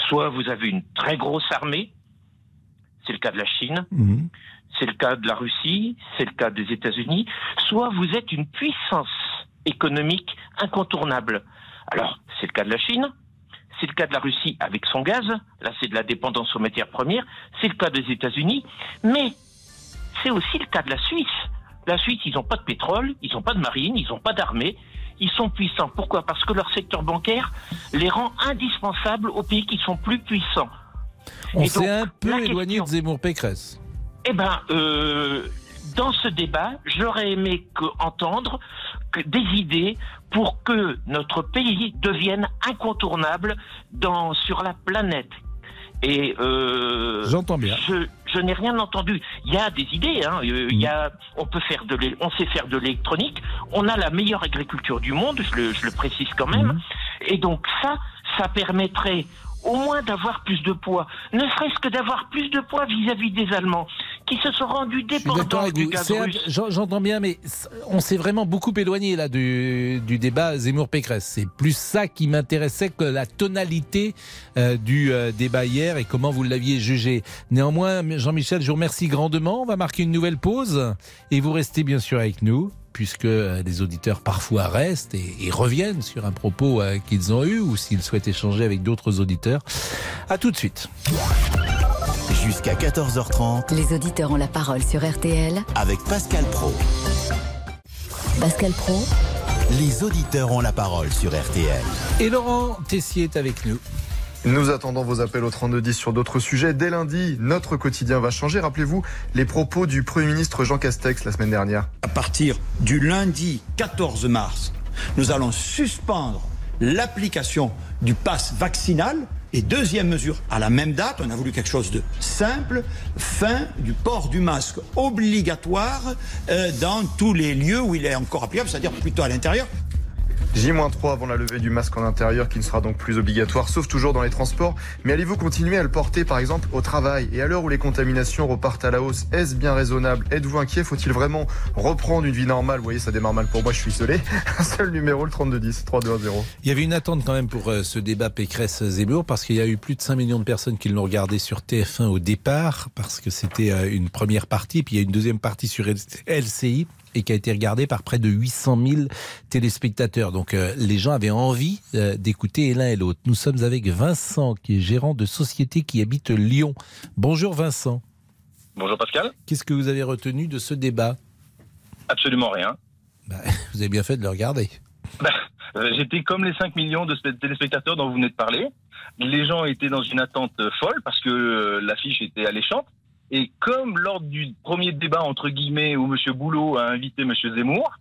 Soit vous avez une très grosse armée, c'est le cas de la Chine, Mhm. c'est le cas de la Russie, c'est le cas des États-Unis, soit vous êtes une puissance économique incontournable. Alors, c'est le cas de la Chine, c'est le cas de la Russie avec son gaz, là c'est de la dépendance aux matières premières, c'est le cas des États-Unis, mais c'est aussi le cas de la Suisse. La Suisse, ils n'ont pas de pétrole, ils n'ont pas de marine, ils n'ont pas d'armée, ils sont puissants. Pourquoi? Parce que leur secteur bancaire les rend indispensables aux pays qui sont plus puissants. On s'est un peu question- éloigné de Zemmour-Pécresse. eh ben, euh, dans ce débat, j'aurais aimé que, entendre que des idées pour que notre pays devienne incontournable dans, sur la planète. Et euh, J'entends bien. Je, je n'ai rien entendu. Il y a des idées. Hein. Euh, Il y a, on peut faire de, on sait faire de l'électronique. On a la meilleure agriculture du monde. Je le, je le précise quand même. Et donc ça, ça permettrait au moins d'avoir plus de poids, ne serait-ce que d'avoir plus de poids vis-à-vis des Allemands, qui se sont rendus dépendants du gaz russe. j'en- J'entends bien, mais on s'est vraiment beaucoup éloigné là du, du débat Zemmour-Pécresse. C'est plus ça qui m'intéressait que la tonalité euh, du euh, débat hier et comment vous l'aviez jugé. Néanmoins, Jean-Michel, je vous remercie grandement. On va marquer une nouvelle pause et vous restez bien sûr avec nous puisque euh, les auditeurs parfois restent et, et reviennent sur un propos euh, qu'ils ont eu ou s'ils souhaitent échanger avec d'autres auditeurs. À tout de suite. Jusqu'à 14h30 Les auditeurs ont la parole sur RTL. avec Pascal Pro. Pascal Pro, Les auditeurs ont la parole sur RTL. Et Laurent Tessier est avec nous. Nous attendons vos appels au 3210 sur d'autres sujets. Dès lundi, notre quotidien va changer. Rappelez-vous les propos du Premier ministre Jean Castex la semaine dernière. À partir du lundi 14 mars, nous allons suspendre l'application du pass vaccinal. Et deuxième mesure, à la même date, on a voulu quelque chose de simple, fin du port du masque obligatoire euh, dans tous les lieux où il est encore applicable, c'est-à-dire plutôt à l'intérieur. J-3 avant la levée du masque en intérieur qui ne sera donc plus obligatoire, sauf toujours dans les transports. Mais allez-vous continuer à le porter par exemple au travail Et à l'heure où les contaminations repartent à la hausse, est-ce bien raisonnable Êtes-vous inquiet Faut-il vraiment reprendre une vie normale Vous voyez, ça démarre mal pour moi, je suis isolé. Un seul numéro, le 3210, 3210. Il y avait une attente quand même pour euh, ce débat Pécresse-Zemmour parce qu'il y a eu plus de 5 millions de personnes qui l'ont regardé sur TF1 au départ parce que c'était euh, une première partie, puis il y a une deuxième partie sur LCI et qui a été regardé par près de 800 000 téléspectateurs. Donc euh, les gens avaient envie euh, d'écouter l'un et l'autre. Nous sommes avec Vincent, qui est gérant de société qui habite Lyon. Bonjour Vincent. Bonjour Pascal. Qu'est-ce que vous avez retenu de ce débat? Absolument rien. Bah, vous avez bien fait de le regarder. Bah, euh, J'étais comme les 5 millions de téléspectateurs dont vous venez de parler. Les gens étaient dans une attente folle parce que l'affiche était alléchante. Et comme lors du premier débat, entre guillemets, où M. Boulot a invité M. Zemmour,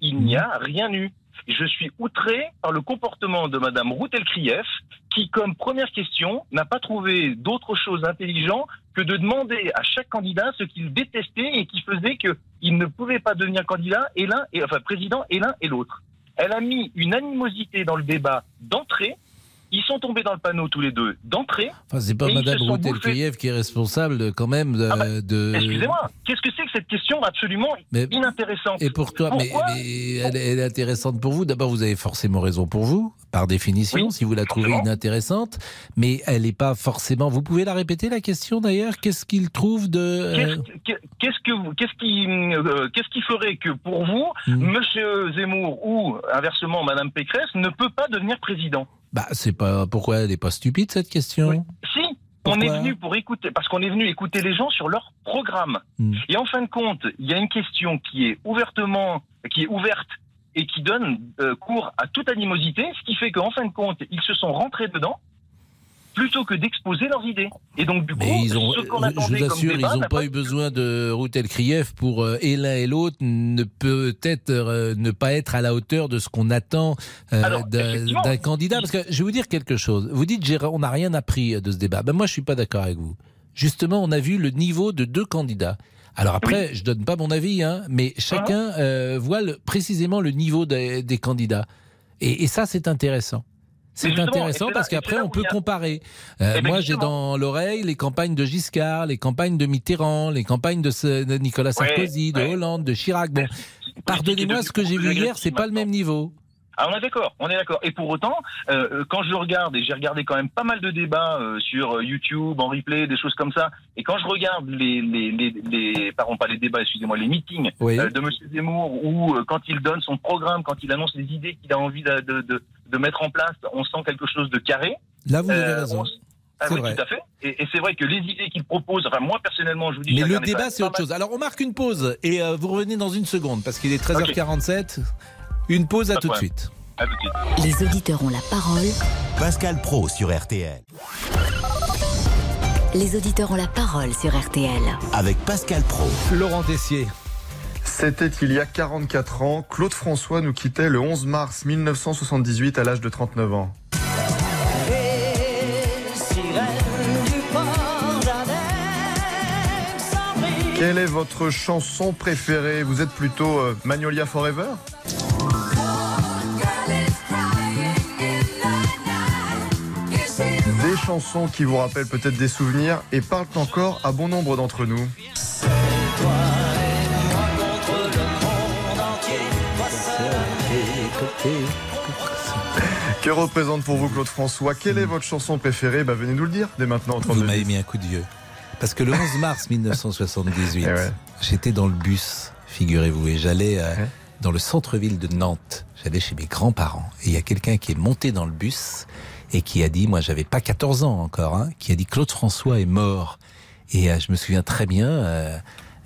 il n'y a rien eu. Je suis outré par le comportement de Mme Routel-Krief, qui, comme première question, n'a pas trouvé d'autre chose intelligent que de demander à chaque candidat ce qu'il détestait et qui faisait qu'il ne pouvait pas devenir candidat enfin président et l'un et l'autre. Elle a mis une animosité dans le débat d'entrée ils sont tombés dans le panneau tous les deux d'entrée. Enfin, c'est pas Madame Routel-Kuyev qui est responsable quand même de. Ah bah, de... Excusez-moi, qu'est-ce que c'est que cette question absolument inintéressante? Et pour toi, mais, mais elle, elle, est intéressante pour vous. D'abord, vous avez forcément raison pour vous, par définition, Oui, si vous la trouvez inintéressante. Mais elle n'est pas forcément. Vous pouvez la répéter la question d'ailleurs? Qu'est-ce qu'il trouve de. euh, Qu'est-ce que vous- qu'est-ce qui euh, qu'est-ce qui ferait que pour vous. Monsieur Zemmour ou inversement Madame Pécresse ne peut pas devenir président? Bah, c'est pas. Pourquoi elle n'est pas stupide cette question? Si, on est venu pour écouter, parce qu'on est venu écouter les gens sur leur programme. Hmm. Et en fin de compte, il y a une question qui est ouvertement, qui est ouverte et qui donne euh, cours à toute animosité, ce qui fait qu'en fin de compte, ils se sont rentrés dedans plutôt que d'exposer leurs idées. Et donc du coup, Mais ils ont, ce qu'on je vous comme assure, ils n'ont pas eu besoin de Routel Krief pour euh, et l'un et l'autre ne peut-être euh, ne pas être à la hauteur de ce qu'on attend euh, d'un candidat. Parce que je vais vous dire quelque chose. Vous dites on n'a rien appris de ce débat. Ben moi je suis pas d'accord avec vous. Justement, on a vu le niveau de deux candidats. Alors après, je donne pas mon avis, hein, mais chacun euh, voit le- précisément le niveau des, des candidats. Et, et ça, c'est intéressant. C'est intéressant là- parce qu'après, on peut a- comparer. Euh, Eh ben, moi, j'ai dans l'oreille les campagnes de Giscard, les campagnes de Mitterrand, les campagnes de, ce- de Nicolas Ouais, Sarkozy, de ouais. Hollande, de Chirac. Bon, pardonnez-moi, ce que j'ai vu hier, c'est pas le même niveau. Ah, on est d'accord, on est d'accord. Et pour autant, euh, quand je regarde, et j'ai regardé quand même pas mal de débats euh, sur YouTube, en replay, des choses comme ça, et quand je regarde les, les, les, les pardon, pas les débats, excusez-moi, les meetings Oui. euh, de Monsieur Zemmour, où quand il donne son programme, quand il annonce les idées qu'il a envie de, de, de, de mettre en place, on sent quelque chose de carré. Là, vous avez Euh, raison. on- Ah C'est oui, vrai. tout à fait. Et, et c'est vrai que les idées qu'il propose, enfin moi personnellement, je vous dis, Mais le débat, c'est autre chose. Alors, on marque une pause et euh, vous revenez dans une seconde parce qu'il est 13h47. Une pause, à Pas de tout de problème. suite. À tout de suite. Les auditeurs ont la parole. Pascal Pro sur RTL. Les auditeurs ont la parole sur RTL. Avec Pascal Pro. Laurent Tessier. C'était il y a 44 ans. Claude François nous quittait le 11 mars 1978 à l'âge de 39 ans. Quelle est votre chanson préférée? Vous êtes plutôt euh, Magnolia Forever? Des chansons qui vous rappellent peut-être des souvenirs et parlent encore à bon nombre d'entre nous. Que représente pour vous Claude François Quelle est votre chanson préférée bah, Venez nous le dire dès maintenant. au Vous 32. m'avez mis un coup de vieux. Parce que le 11 mars 1978, Eh ouais. j'étais dans le bus, figurez-vous, et j'allais euh, dans le centre-ville de Nantes. J'allais chez mes grands-parents. Et il y a quelqu'un qui est monté dans le bus et qui a dit, moi j'avais pas 14 ans encore, hein, qui a dit Claude François est mort. Et euh, je me souviens très bien, euh,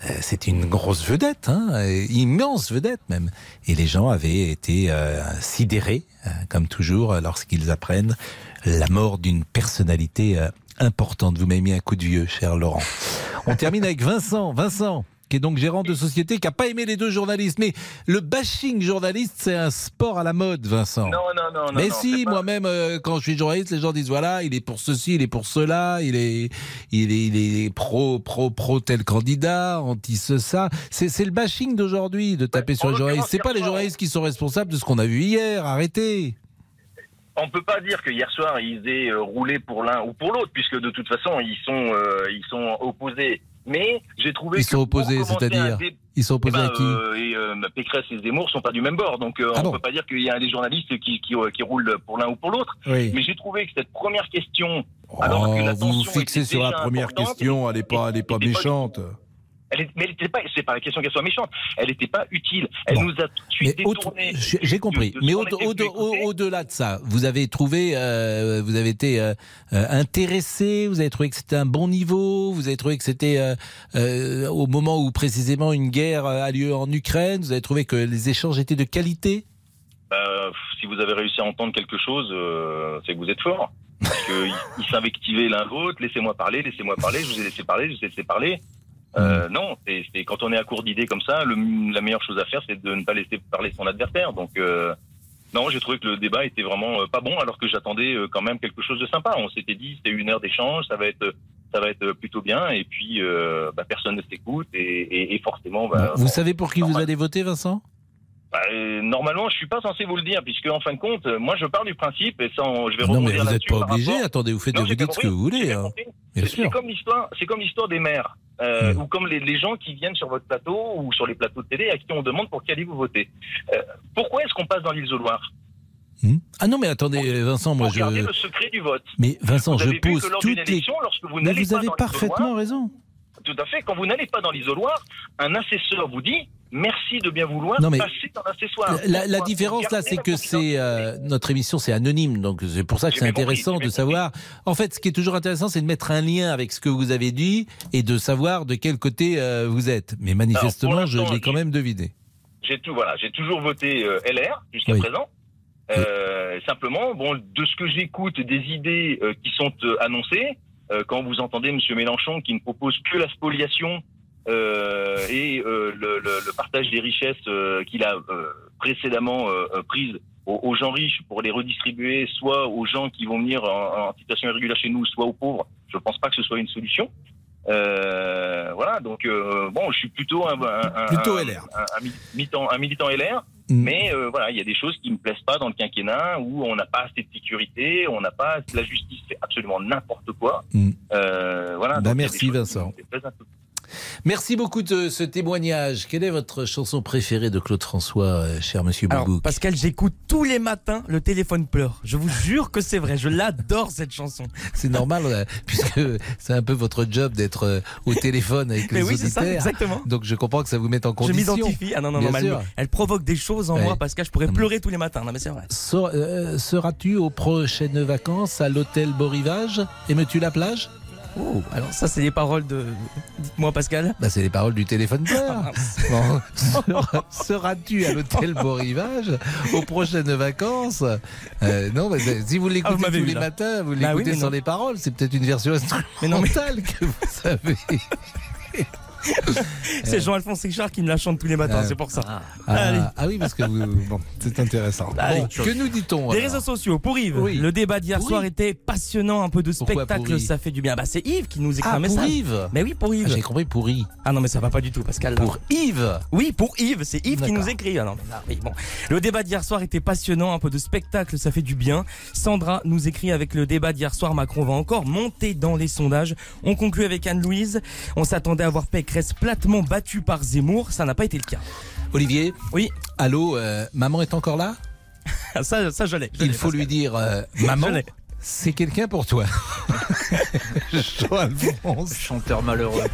euh, c'était une grosse vedette, hein, euh, immense vedette même. Et les gens avaient été euh, sidérés, comme toujours, lorsqu'ils apprennent la mort d'une personnalité importante. Vous m'avez mis un coup de vieux, cher Laurent. On termine avec Vincent. Vincent qui est donc gérant de société, qui n'a pas aimé les deux journalistes. Mais le bashing journaliste, c'est un sport à la mode, Vincent. Non, non, non. Mais non, si, moi-même, euh, quand je suis journaliste, les gens disent voilà, il est pour ceci, il est pour cela, il est, il est, il est pro, pro, pro tel candidat, anti ce ça. C'est, c'est le bashing d'aujourd'hui de taper sur les journalistes. C'est pas les journalistes qui sont responsables de ce qu'on a vu hier. Arrêtez. On peut pas dire que hier soir ils aient euh, roulé pour l'un ou pour l'autre, puisque de toute façon ils sont euh, ils sont opposés. Mais j'ai trouvé Ils que sont opposés, c'est-à-dire dé- Ils sont opposés Eh ben, à qui euh, et, euh, Pécresse et Zemmour sont pas du même bord, donc euh, Ah on bon peut pas dire qu'il y a des journalistes qui, qui, euh, qui roulent pour l'un ou pour l'autre. Oui. Mais j'ai trouvé que cette première question, alors que Oh, la vous vous fixez sur la première question, elle n'est pas, elle est pas était pas- méchante. Elle est- mais elle était pas, c'est pas la question qu'elle soit méchante, elle n'était pas utile. Elle nous a tout de suite détourné. j'ai compris. de- de ce Mais au- au- au- au-delà de ça, vous avez trouvé, euh, vous avez été euh, euh, intéressé, vous avez trouvé que c'était un bon niveau, vous avez trouvé que c'était euh, au moment où précisément une guerre a lieu en Ukraine, vous avez trouvé que les échanges étaient de qualité? Euh, si vous avez réussi à entendre quelque chose, euh, c'est que vous êtes fort. Parce qu'ils ils s'invectivaient l'un l'autre, laissez-moi parler, laissez-moi parler, je vous ai laissé parler, je vous ai laissé parler. Euh, non, c'est c'est- quand on est à court d'idées comme ça, le- la meilleure chose à faire, c'est de ne pas laisser parler son adversaire. Donc, euh, non, j'ai trouvé que le débat était vraiment euh, pas bon, alors que j'attendais euh, quand même quelque chose de sympa. On s'était dit, c'était une heure d'échange, ça va être, ça va être plutôt bien. Et puis, euh, bah, personne ne s'écoute, et, et- et forcément, bah, vous savez pour qui vous allez voter, Vincent? Bah, euh, normalement, je suis pas censé vous le dire, puisque en fin de compte, euh, moi, je pars du principe, et ça, on- je vais Non, mais vous n'êtes pas obligé. rapport- Attendez, vous faites, Non, vous dites ce que vous voulez. hein. C'est comme l'histoire, c'est comme l'histoire des maires, euh, ou comme les, les gens qui viennent sur votre plateau ou sur les plateaux de télé à qui on demande pour qui allez-vous voter. Euh, pourquoi est-ce qu'on passe dans l'isoloir Ah non, mais attendez, Vincent, moi je. le secret du vote. Mais Vincent, Vous je pose toutes les. élection, lorsque vous Mais vous pas avez parfaitement raison. Tout à fait. Quand vous n'allez pas dans l'isoloir, un assesseur vous dit merci de bien vouloir Non, mais passer dans l'assessoir. La, différence là, c'est que c'est euh, notre émission, c'est anonyme, donc c'est pour ça que c'est compris, intéressant de savoir. En fait, ce qui est toujours intéressant, c'est de mettre un lien avec ce que vous avez dit et de savoir de quel côté euh, vous êtes. Mais manifestement, Alors, je l'ai quand même deviné. j'ai tout voilà, j'ai toujours voté euh, LR jusqu'à Oui. présent. Simplement, bon, de ce que j'écoute des idées qui sont annoncées, quand vous entendez Monsieur Mélenchon qui ne propose que la spoliation euh, et euh, le, partage des richesses euh, qu'il a euh, précédemment euh, euh, prises aux, aux gens riches pour les redistribuer, soit aux gens qui vont venir en, en situation irrégulière chez nous, soit aux pauvres, je ne pense pas que ce soit une solution. Euh, voilà, donc euh, bon, je suis plutôt un, un- Plutôt un- LR. un, militant, un militant LR, Mm. mais euh, voilà, il y a des choses qui me plaisent pas dans le quinquennat où on n'a pas assez de sécurité, on n'a pas la justice fait absolument n'importe quoi. Mm. Euh, voilà. Bah, donc merci, Vincent. qui me. Merci beaucoup de ce témoignage. Quelle est votre chanson préférée de Claude François, euh, cher Monsieur Boubouk Pascal, j'écoute tous les matins le téléphone pleure. Je vous jure que c'est vrai. Je l'adore cette chanson. C'est normal, puisque c'est un peu votre job d'être euh, au téléphone avec Mais les oui, c'est ça, auditeurs. exactement. Donc je comprends que ça vous met en Je condition. m'identifie. Ah non, non, non, elle, elle provoque des choses en Ouais. moi, Pascal. Je pourrais pleurer tous les matins. Non, mais c'est vrai. Euh, Seras-tu aux prochaines vacances à l'hôtel Beau Rivage Aimes-tu la plage? Oh, alors ça, c'est les paroles de. Dites-moi, Pascal. bah, C'est les paroles du téléphone pleure. Bon, sera- Seras-tu à l'hôtel Beau Rivage aux prochaines vacances? Euh, Non, mais c'est- si vous Ah, vous l'écoutez tous vu, les là. matins, vous Bah oui, l'écoutez sans non. les paroles, c'est peut-être une version Mais non, mais- instrumentale que vous savez. C'est Jean-Alphonse Richard qui me la chante tous les matins, Euh, c'est pour ça. Ah, Allez. ah oui, parce que bon, c'est intéressant. Bon, que nous dit-on Les réseaux sociaux, pour Yves, Oui. le débat d'hier soir était passionnant, un peu de Pourquoi spectacle, ça fait du bien. Bah c'est Yves qui nous écrit Ah, un pour. Yves Mais oui, pour Yves. Ah, J'ai compris pourri. Ah non mais ça va pas du tout Pascal. Pour Yves Oui, pour Yves, c'est Yves qui nous écrit. Ah non, mais là, oui, bon. Le débat d'hier soir était passionnant, un peu de spectacle, ça fait du bien. Sandra nous écrit avec le débat d'hier soir, Macron va encore monter dans les sondages. On conclut avec Anne-Louise. On s'attendait à voir Pécresse platement battue par Zemmour, ça n'a pas été le cas. Olivier Oui. Allô, euh, maman est encore là? Ça, ça je l'ai. Il faut Pascal. lui dire, euh, maman, c'est quelqu'un pour toi. Jean-Alphonse. Chanteur malheureux.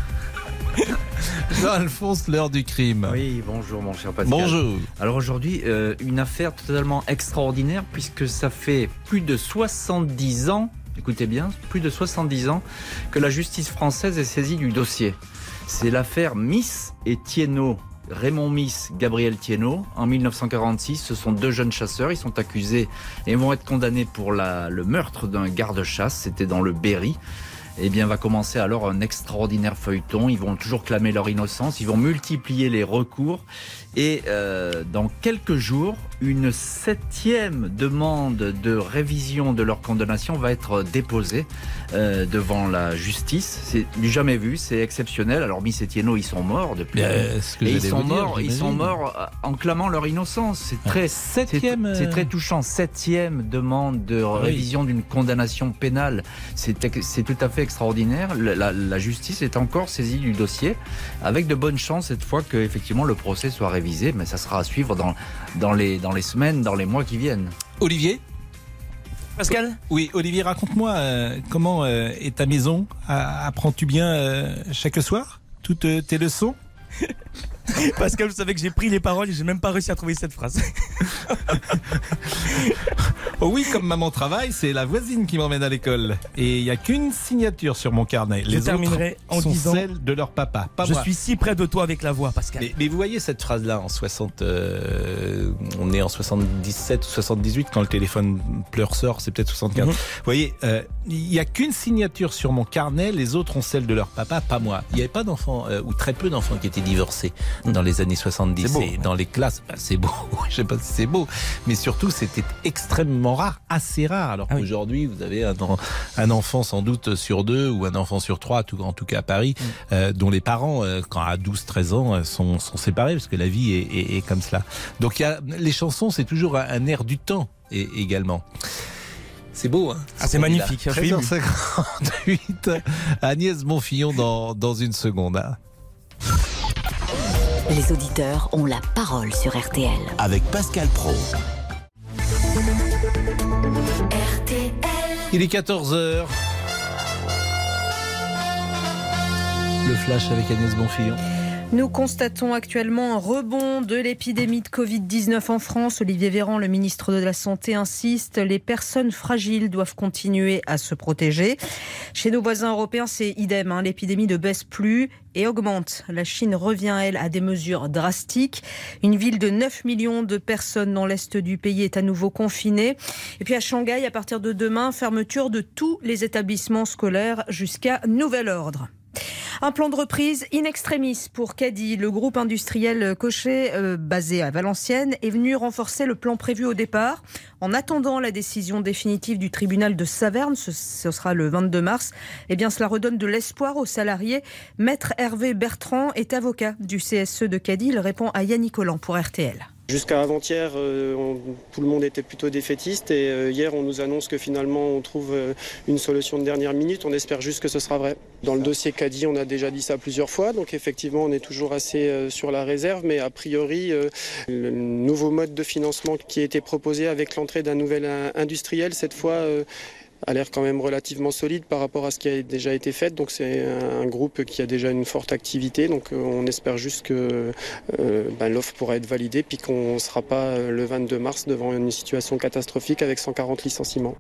Jean-Alphonse, l'heure du crime. Oui, bonjour mon cher Pascal. Bonjour. Alors aujourd'hui, euh, une affaire totalement extraordinaire puisque ça fait plus de 70 ans, écoutez bien, plus de 70 ans que la justice française est saisie du dossier. C'est l'affaire Miss et Thienot. Raymond Miss, Gabriel Thienot. En 1946, ce sont deux jeunes chasseurs. Ils sont accusés et vont être condamnés pour la, le meurtre d'un garde-chasse. C'était dans le Berry. Eh bien, va commencer alors un extraordinaire feuilleton. Ils vont toujours clamer leur innocence. Ils vont multiplier les recours. Et euh, dans quelques jours, une septième demande de révision de leur condamnation va être déposée euh, devant la justice. C'est du jamais vu, c'est exceptionnel. Alors Miss et Thienot, ils sont morts depuis. Euh, et ils sont dire, morts, ils sont morts euh, en clamant leur innocence. C'est très septième, c'est- euh, très touchant. Septième demande de oui. révision d'une condamnation pénale. C'est tout à fait extraordinaire. La, la- la justice est encore saisie du dossier avec de bonnes chances cette fois que effectivement le procès soit révisé. Mais ça sera à suivre dans, dans, les, dans les semaines, dans les mois qui viennent. Olivier Pascal Oui, Olivier, raconte-moi euh, comment euh, est ta maison? Apprends-tu bien euh, chaque soir? Toutes euh, tes leçons? Pascal, vous savez que j'ai pris les paroles et j'ai même pas réussi à trouver cette phrase. Oh oui, comme maman travaille, c'est la voisine qui m'emmène à l'école. Et il n'y a qu'une signature sur mon carnet. Je Les terminerai autres en sont disant- celles de leur papa, pas Je moi. suis si près de toi avec la voix, Pascal. Mais, mais vous voyez cette phrase-là en 60, euh, on est en 77 ou 78 quand le téléphone pleure sort, c'est peut-être 75. Mhm. Vous voyez, euh, il y a qu'une signature sur mon carnet, les autres ont celle de leur papa, pas moi. Il n'y avait pas d'enfants euh, ou très peu d'enfants qui étaient divorcés dans les années 70 C'est beau. et dans les classes. bah, c'est beau, je sais pas si c'est beau, mais surtout c'était extrêmement rare, assez rare. Alors Ah oui. qu'aujourd'hui vous avez un, en- un enfant sans doute sur deux ou un enfant sur trois, tout, en tout cas à Paris, Mm. euh, dont les parents, euh, quand à 12-13 ans, euh, sont, sont séparés parce que la vie est, est- est comme cela. Donc il y a, les chansons, c'est toujours un, un air du temps et, également. C'est beau, hein Ah, c'est magnifique, je suis ému. 13h58, Agnès Bonfillon dans, dans une seconde. Les auditeurs ont la parole sur RTL. Avec Pascal Pro. Il est 14h. Le flash avec Agnès Bonfillon. Nous constatons actuellement un rebond de l'épidémie de Covid-19 en France. Olivier Véran, le ministre de la Santé, insiste, les personnes fragiles doivent continuer à se protéger. Chez nos voisins européens, c'est idem. hein. L'épidémie ne baisse plus et augmente. La Chine revient, elle, à des mesures drastiques. Une ville de 9 millions de personnes dans l'est du pays est à nouveau confinée. Et puis à Shanghai, à partir de demain, fermeture de tous les établissements scolaires jusqu'à nouvel ordre. Un plan de reprise in extremis pour Caddy. Le groupe industriel Cochet, euh, basé à Valenciennes, est venu renforcer le plan prévu au départ. En attendant la décision définitive du tribunal de Saverne, ce, sera le 22 mars, eh cela redonne de l'espoir aux salariés. Maître Hervé Bertrand est avocat du CSE de Caddy. Il répond à Yannick Collant pour RTL. Jusqu'à avant-hier, euh, tout le monde était plutôt défaitiste et euh, hier, on nous annonce que finalement, on trouve euh, une solution de dernière minute. On espère juste que ce sera vrai. Dans le dossier Caddy, on a déjà dit ça plusieurs fois, donc effectivement, on est toujours assez sur la réserve, mais a priori, le nouveau mode de financement qui a été proposé avec l'entrée d'un nouvel industriel, cette fois, a l'air quand même relativement solide par rapport à ce qui a déjà été fait. Donc c'est un groupe qui a déjà une forte activité. Donc euh, on espère juste que euh, ben, l'offre pourra être validée puis qu'on ne sera pas euh, le 22 mars devant une situation catastrophique avec 140 licenciements.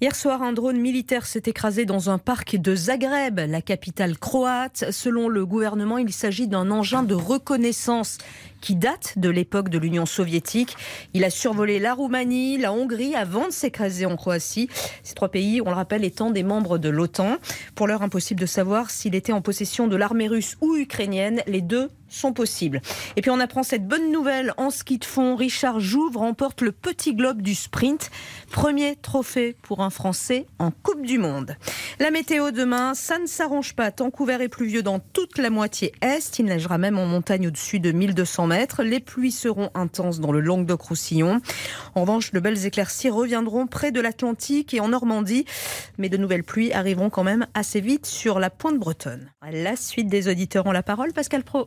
Hier soir, un drone militaire s'est écrasé dans un parc de Zagreb, la capitale croate. Selon le gouvernement, il s'agit d'un engin de reconnaissance qui date de l'époque de l'Union soviétique. Il a survolé la Roumanie, la Hongrie avant de s'écraser en Croatie. Ces trois pays, on le rappelle, étant des membres de l'OTAN. Pour l'heure, impossible de savoir s'il était en possession de l'armée russe ou ukrainienne. Les deux sont possibles. Et puis on apprend cette bonne nouvelle en ski de fond. Richard Jouve remporte le petit globe du sprint. Premier trophée pour un Français en Coupe du Monde. La météo demain, ça ne s'arrange pas. Temps couvert et pluvieux dans toute la moitié est. Il neigera même en montagne au-dessus de 1200 mètres. Les pluies seront intenses dans le Languedoc-Roussillon. En revanche, de belles éclaircies reviendront près de l'Atlantique et en Normandie. Mais de nouvelles pluies arriveront quand même assez vite sur la pointe bretonne. La suite des auditeurs ont la parole. Pascal Pro.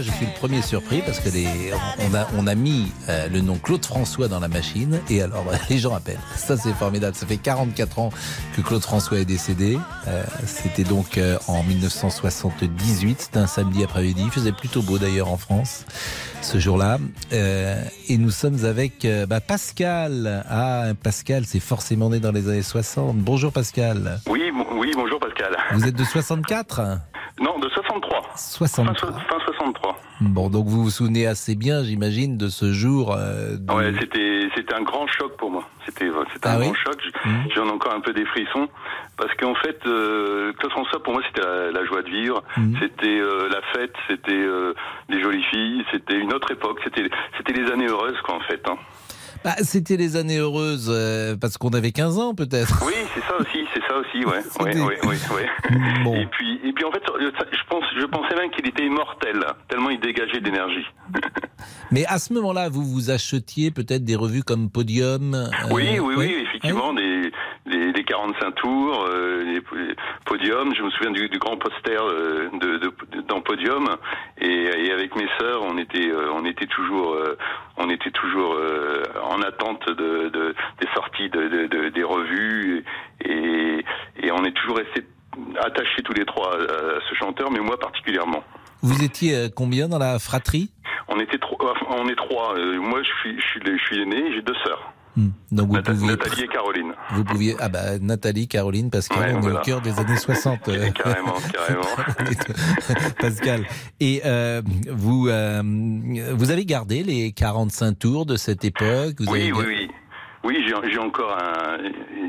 Là, je suis le premier surpris parce que les, on, a, on a mis euh, le nom Claude François dans la machine et alors les gens appellent. Ça, c'est formidable. Ça fait 44 ans que Claude François est décédé. Euh, C'était donc euh, en 1978. C'était un samedi après-midi. Il faisait plutôt beau d'ailleurs en France ce jour-là. Et nous sommes avec bah, Pascal. Ah, Pascal, c'est forcément né dans les années 60. Bonjour Pascal. Oui, oui, bonjour Pascal. Vous êtes de 64 Non, de 63. 63. Fin, fin 63. Bon, donc vous vous souvenez assez bien, j'imagine, de ce jour. euh, de- Ouais, c'était c'était un grand choc pour moi. C'était c'était un Ah oui grand choc. J- J'en ai encore un peu des frissons parce qu'en fait, euh, Claude François pour moi c'était la, la joie de vivre, c'était euh, la fête, c'était euh, les jolies filles, c'était une autre époque, c'était c'était les années heureuses quoi en fait. hein. Bah, C'était les années heureuses euh, parce qu'on avait 15 ans peut-être. Oui, c'est ça aussi, c'est ça aussi, ouais, ouais, ouais, ouais, ouais. Et puis, et puis en fait, je pense, je pensais même qu'il était immortel, tellement il dégageait d'énergie. Mais à ce moment-là, vous vous achetiez peut-être des revues comme Podium. euh, Oui, oui, oui, effectivement, des, des, des 45 tours, euh, les podiums. Je me souviens du, du grand poster euh, de, de, dans Podium, et, et avec mes sœurs, on était, euh, on était toujours, euh, on était toujours euh, en attente de, de- des sorties de, de- de- des revues, et, et on est toujours restés attachés tous les trois à, ce chanteur, mais moi particulièrement. Vous étiez euh, combien dans la fratrie? On était trois, on est trois. Euh, moi, je suis, je suis, je suis aîné, j'ai deux sœurs, Donc vous pouviez, Nathalie et Caroline. vous pouviez, ah bah Nathalie, Caroline, Pascal, Ouais, on est voilà. au cœur des années 60. euh, Carrément, carrément. Pascal. Et euh, vous, euh, vous avez gardé les 45 tours de cette époque vous Oui, avez- oui, oui. Oui, j'ai j'ai encore un.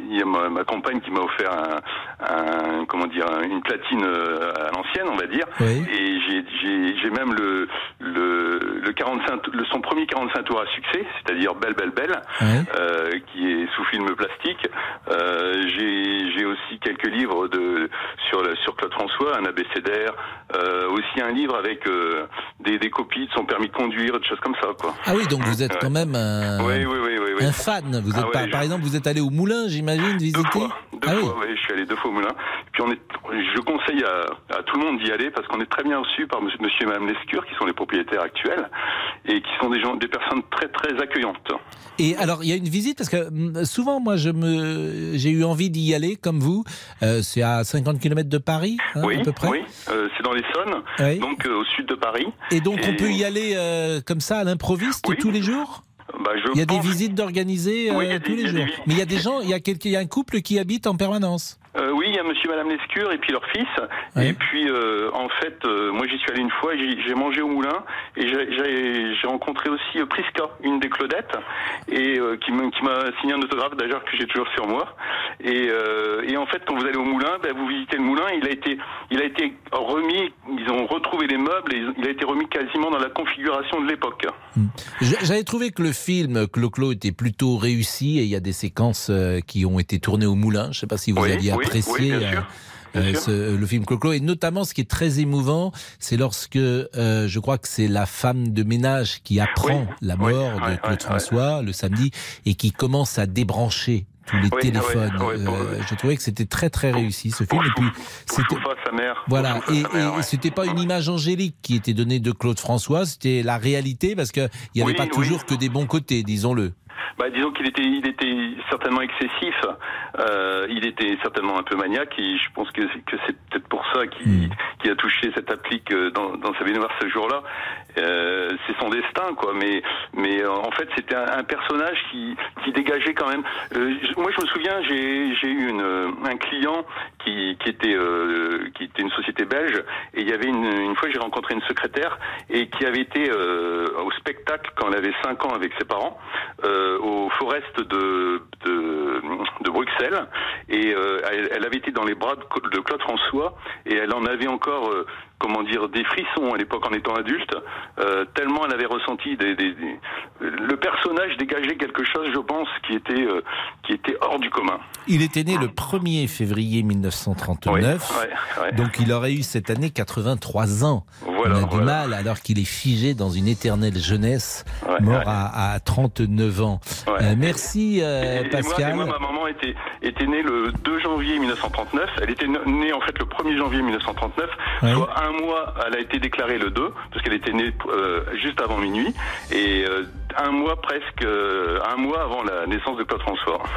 Il y a ma, ma compagne qui m'a offert un, un- comment dire, un- une platine euh, à l'ancienne, on va dire. Oui. Et j'ai- même le le, le 45, le son premier 45 tours à succès, c'est-à-dire Belle Belle Belle, euh, qui est sous film plastique. Euh, j'ai aussi quelques livres de sur sur Claude François, un abécédaire, euh, aussi un livre avec des, des copies de son permis de conduire, des choses comme ça, quoi. Ah oui, donc vous êtes quand même un, Oui, oui, oui, oui, oui. un fan. Vous êtes Ah ouais, par exemple, vous êtes allé au Moulin, j'imagine, visiter Deux fois, deux Ah oui. fois, ouais, je suis allé deux fois au Moulin. Puis on est, je conseille à, à tout le monde d'y aller parce qu'on est très bien reçu par monsieur, et madame Lescure, qui sont les propriétaires actuels, et qui sont des gens, des personnes très très accueillantes. Et alors, il y a une visite parce que hum, souvent, moi, je me, j'ai eu envie d'y aller, comme vous. Euh, c'est à 50 km de Paris, hein, oui, à peu près. oui, euh, c'est dans l'Essonne, Oui. donc euh, au sud de Paris. Et donc, on peut y aller euh, comme ça à l'improviste tous les jours? Bah, je Il y a des visites d'organiser Oui, tous des- les des jours. Mais il y a des gens, il y a, quelqu'un, il y a un couple qui habite en permanence. Euh, oui, il y a monsieur et madame Lescure et puis leur fils. Et puis, euh, en fait, euh, moi j'y suis allé une fois, j'ai mangé au moulin et j'ai- rencontré aussi euh, Prisca, une des Claudettes, et euh, qui m'a signé un autographe d'ailleurs que j'ai toujours sur moi. Et, euh, et en fait, quand vous allez au moulin, ben, vous visitez le moulin, il a été, il a été remis, ils ont retrouvé les meubles et il a été remis quasiment dans la configuration de l'époque. Je- J'avais trouvé que le film Clo-Clo était plutôt réussi et il y a des séquences qui ont été tournées au moulin. Je ne sais pas si vous Oui, aviez apprécié oui, euh, euh, ce- le film Clo-Clo. Et notamment, ce qui est très émouvant, c'est lorsque euh, je crois que c'est la femme de ménage qui apprend la mort oui, de Claude François le samedi et qui commence à débrancher tous les téléphones. Euh, je trouvais que c'était très très réussi ce film. Et puis c'était voilà, et, et ouais. c'était pas une image angélique qui était donnée de Claude François, c'était la réalité parce que il y avait pas toujours que des bons côtés, disons-le. Bah, disons qu'il était, il était certainement excessif. Euh, il était certainement un peu maniaque et je pense que, c'est- que c'est peut-être pour ça qu'il qu'il a touché cette applique euh, dans, dans sa baignoire ce jour-là. Euh, c'est son destin, quoi. Mais, mais en fait, c'était un, un personnage qui, qui dégageait quand même. Euh, moi, je me souviens, j'ai eu une, un client qui, qui était, qui était une société belge et il y avait une, une fois, j'ai rencontré une secrétaire et qui avait été au spectacle quand elle avait 5 ans avec ses parents euh, au Forest de, de, Bruxelles. Et euh, elle, avait été dans les bras de, de Claude François. Et elle en avait encore euh, comment dire des frissons à l'époque en étant adulte euh, tellement elle avait ressenti des, des- des- le personnage dégageait quelque chose je pense qui était euh, qui était hors du commun Il était né le 1er février 1939, Ouais, ouais. donc il aurait eu cette année 83 ans. Voilà, On a du voilà. mal alors qu'il est figé dans une éternelle jeunesse, mort. À, à 39 ans. Euh, merci et Pascal. moi, et moi, ma maman était, était née le 2 janvier 1939. Elle était née en fait le 1er janvier 1939, Ouais. soit un un mois, elle a été déclarée le 2, parce qu'elle était née euh, juste avant minuit, et euh, un mois presque, euh, un mois avant la naissance de Claude François.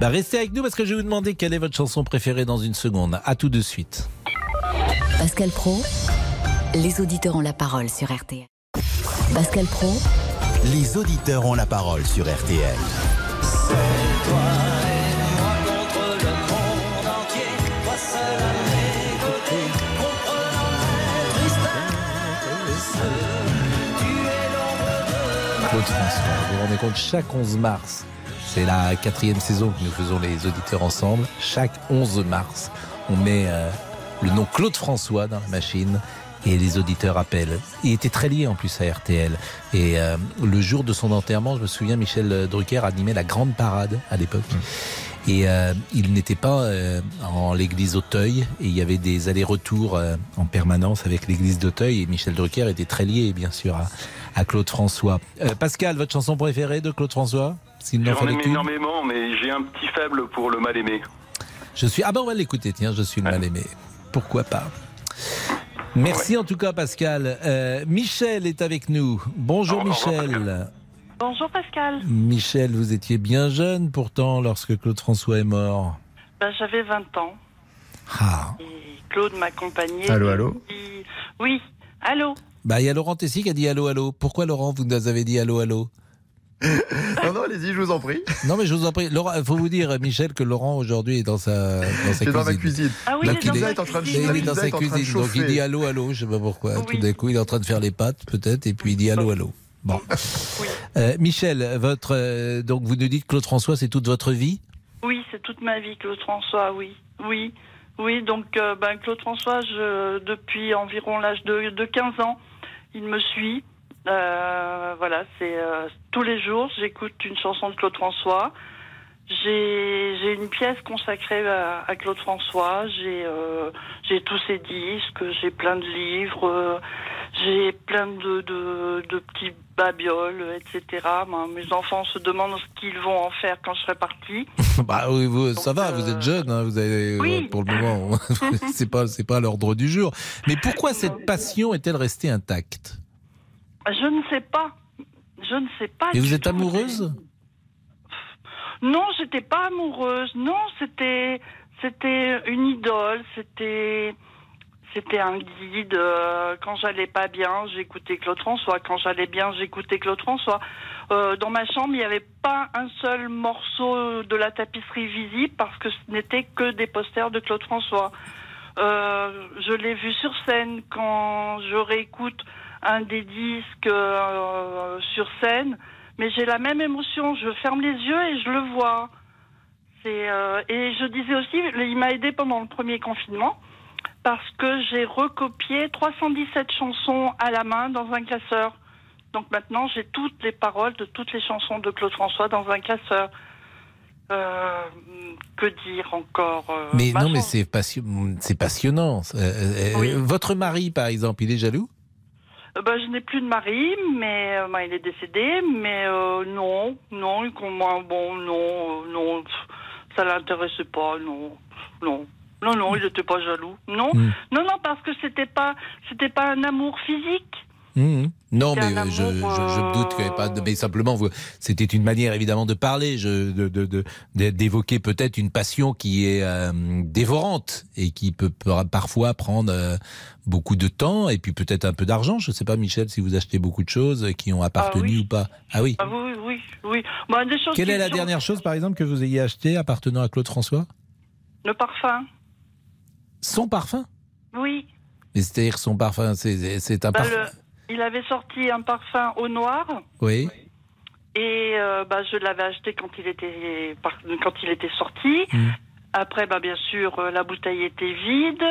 Bah, restez avec nous parce que je vais vous demander quelle est votre chanson préférée dans une seconde. À tout de suite. Pascal Pro, les auditeurs ont la parole sur RTL. Pascal Pro, Les auditeurs ont la parole sur RTL. Claude François, vous vous rendez compte, chaque 11 mars, c'est la quatrième saison que nous faisons les auditeurs ensemble. Chaque 11 mars, on met euh, le nom Claude François dans la machine et les auditeurs appellent. Il était très lié en plus à RTL. Et euh, le jour de son enterrement, je me souviens, Michel Drucker animait la grande parade à l'époque. Et euh, il n'était pas euh, en l'église Auteuil et il y avait des allers-retours en permanence avec l'église d'Auteuil et Michel Drucker était très lié bien sûr à, à Claude François. Euh, Pascal, votre chanson préférée de Claude François? J'en aime énormément, mais j'ai un petit faible pour le mal aimé. Je suis. Ah ben on va l'écouter, tiens, je suis le mal aimé. Pourquoi pas? Merci en tout cas Pascal. Euh, Michel est avec nous. Bonjour Michel. Bonjour Pascal. Michel, vous étiez bien jeune pourtant lorsque Claude François est mort. Ben, J'avais 20 ans. Ah. Et Claude m'accompagnait. Allô, allô depuis- Oui, allô Bah il y a Laurent Tessy qui a dit allô allô. Pourquoi Laurent vous nous avez dit allô allô Non, non, allez-y, je vous en prie. Non mais je vous en prie. Laurent, il faut vous dire Michel que Laurent aujourd'hui est dans sa dans sa C'est cuisine. dans ma cuisine. Ah oui, Donc, il est en train de- il est dans sa est en train de cuisine. Donc il dit allô allô, je sais pas pourquoi. Tout d'un coup il est en train de faire les pâtes peut-être et puis il dit allô allô. Bon. Euh, Michel, votre euh, donc vous nous dites Claude François c'est toute votre vie? Oui, c'est toute ma vie, Claude François, oui. Oui, oui, donc euh, ben, Claude François, je, depuis environ l'âge de, de 15 ans, il me suit. Euh, voilà, c'est euh, tous les jours, j'écoute une chanson de Claude François. J'ai une pièce consacrée à, à Claude François. J'ai euh, j'ai tous ses disques, j'ai plein de livres, euh, j'ai plein de, de, de petits babioles, etc. Moi, mes enfants se demandent ce qu'ils vont en faire quand je serai partie. Bah oui, vous, ça va, vous êtes jeune, hein, vous avez Oui. pour le moment, c'est pas pas l'ordre du jour. Mais pourquoi cette passion est-elle restée intacte? Je ne sais pas. Je ne sais pas. Et vous êtes amoureuse? Non, j'étais pas amoureuse. Non, c'était c'était une idole. C'était un guide. Euh, Quand j'allais pas bien, j'écoutais Claude François. Quand j'allais bien, j'écoutais Claude François. Euh, dans ma chambre, il n'y avait pas un seul morceau de la tapisserie visible parce que ce n'était que des posters de Claude François. Euh, je l'ai vu sur scène quand je réécoute un des disques sur scène, mais j'ai la même émotion. Je ferme les yeux et je le vois. Euh, et je disais aussi, il m'a aidé pendant le premier confinement parce que j'ai recopié 317 chansons à la main dans un classeur. Donc maintenant, j'ai toutes les paroles de toutes les chansons de Claude François dans un classeur. Euh, que dire encore euh, Mais ma non, mais c'est passion- c'est passionnant. Oui. Votre mari, par exemple, il est jaloux? Bah, je n'ai plus de mari, mais euh, bah, il est décédé. Mais euh, non, non, bon, non, euh, non, ça l'intéressait pas, non, non, non, non, il n'était pas jaloux, non, Hmm. non, non, parce que c'était pas, c'était pas un amour physique. Mhm. Non, mais euh, je, je, amour, je me doute qu'il n'y avait pas de... Mais simplement, c'était une manière évidemment de parler, je, de, de, de- de- d'évoquer peut-être une passion qui est euh, dévorante et qui peut par- parfois prendre euh, beaucoup de temps et puis peut-être un peu d'argent. Je ne sais pas, Michel, si vous achetez beaucoup de choses qui ont appartenu oui. ou pas. Ah oui. Ah oui, oui, oui. Bah, des choses Quelle qui est la sont- dernière chose, par exemple, que vous ayez acheté appartenant à Claude François? Le parfum, Son parfum? Oui. Mais c'est-à-dire son parfum, c'est, c'est un Bah, parfum. le- il avait sorti un parfum au noir. Oui. Et euh, bah, je l'avais acheté quand il était quand il était sorti. Mm. Après, bah, bien sûr, euh, la bouteille était vide.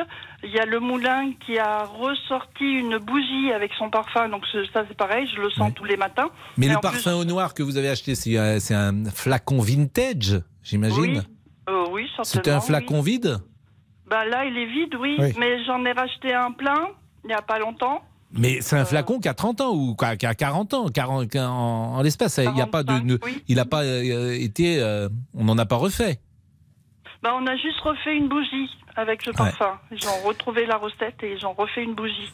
Il y a le moulin qui a ressorti une bougie avec son parfum. Donc ce- ça, c'est pareil, je le sens tous les matins. Mais Et le plus- parfum au noir que vous avez acheté, c'est un, c'est un flacon vintage, j'imagine Oui, euh, oui, certainement. C'était un flacon oui. vide? Bah, là, il est vide, oui. Oui. Mais j'en ai racheté un plein il n'y a pas longtemps. Mais c'est un flacon qui a 30 ans ou qui a qui a 40 ans, 40, en, en l'espace. Il n'y a pas de, ne- il n'a pas euh, été, euh, on n'en a pas refait. Bah, on a juste refait une bougie avec le parfum. Ils ont retrouvé la recette et ils ont refait une bougie.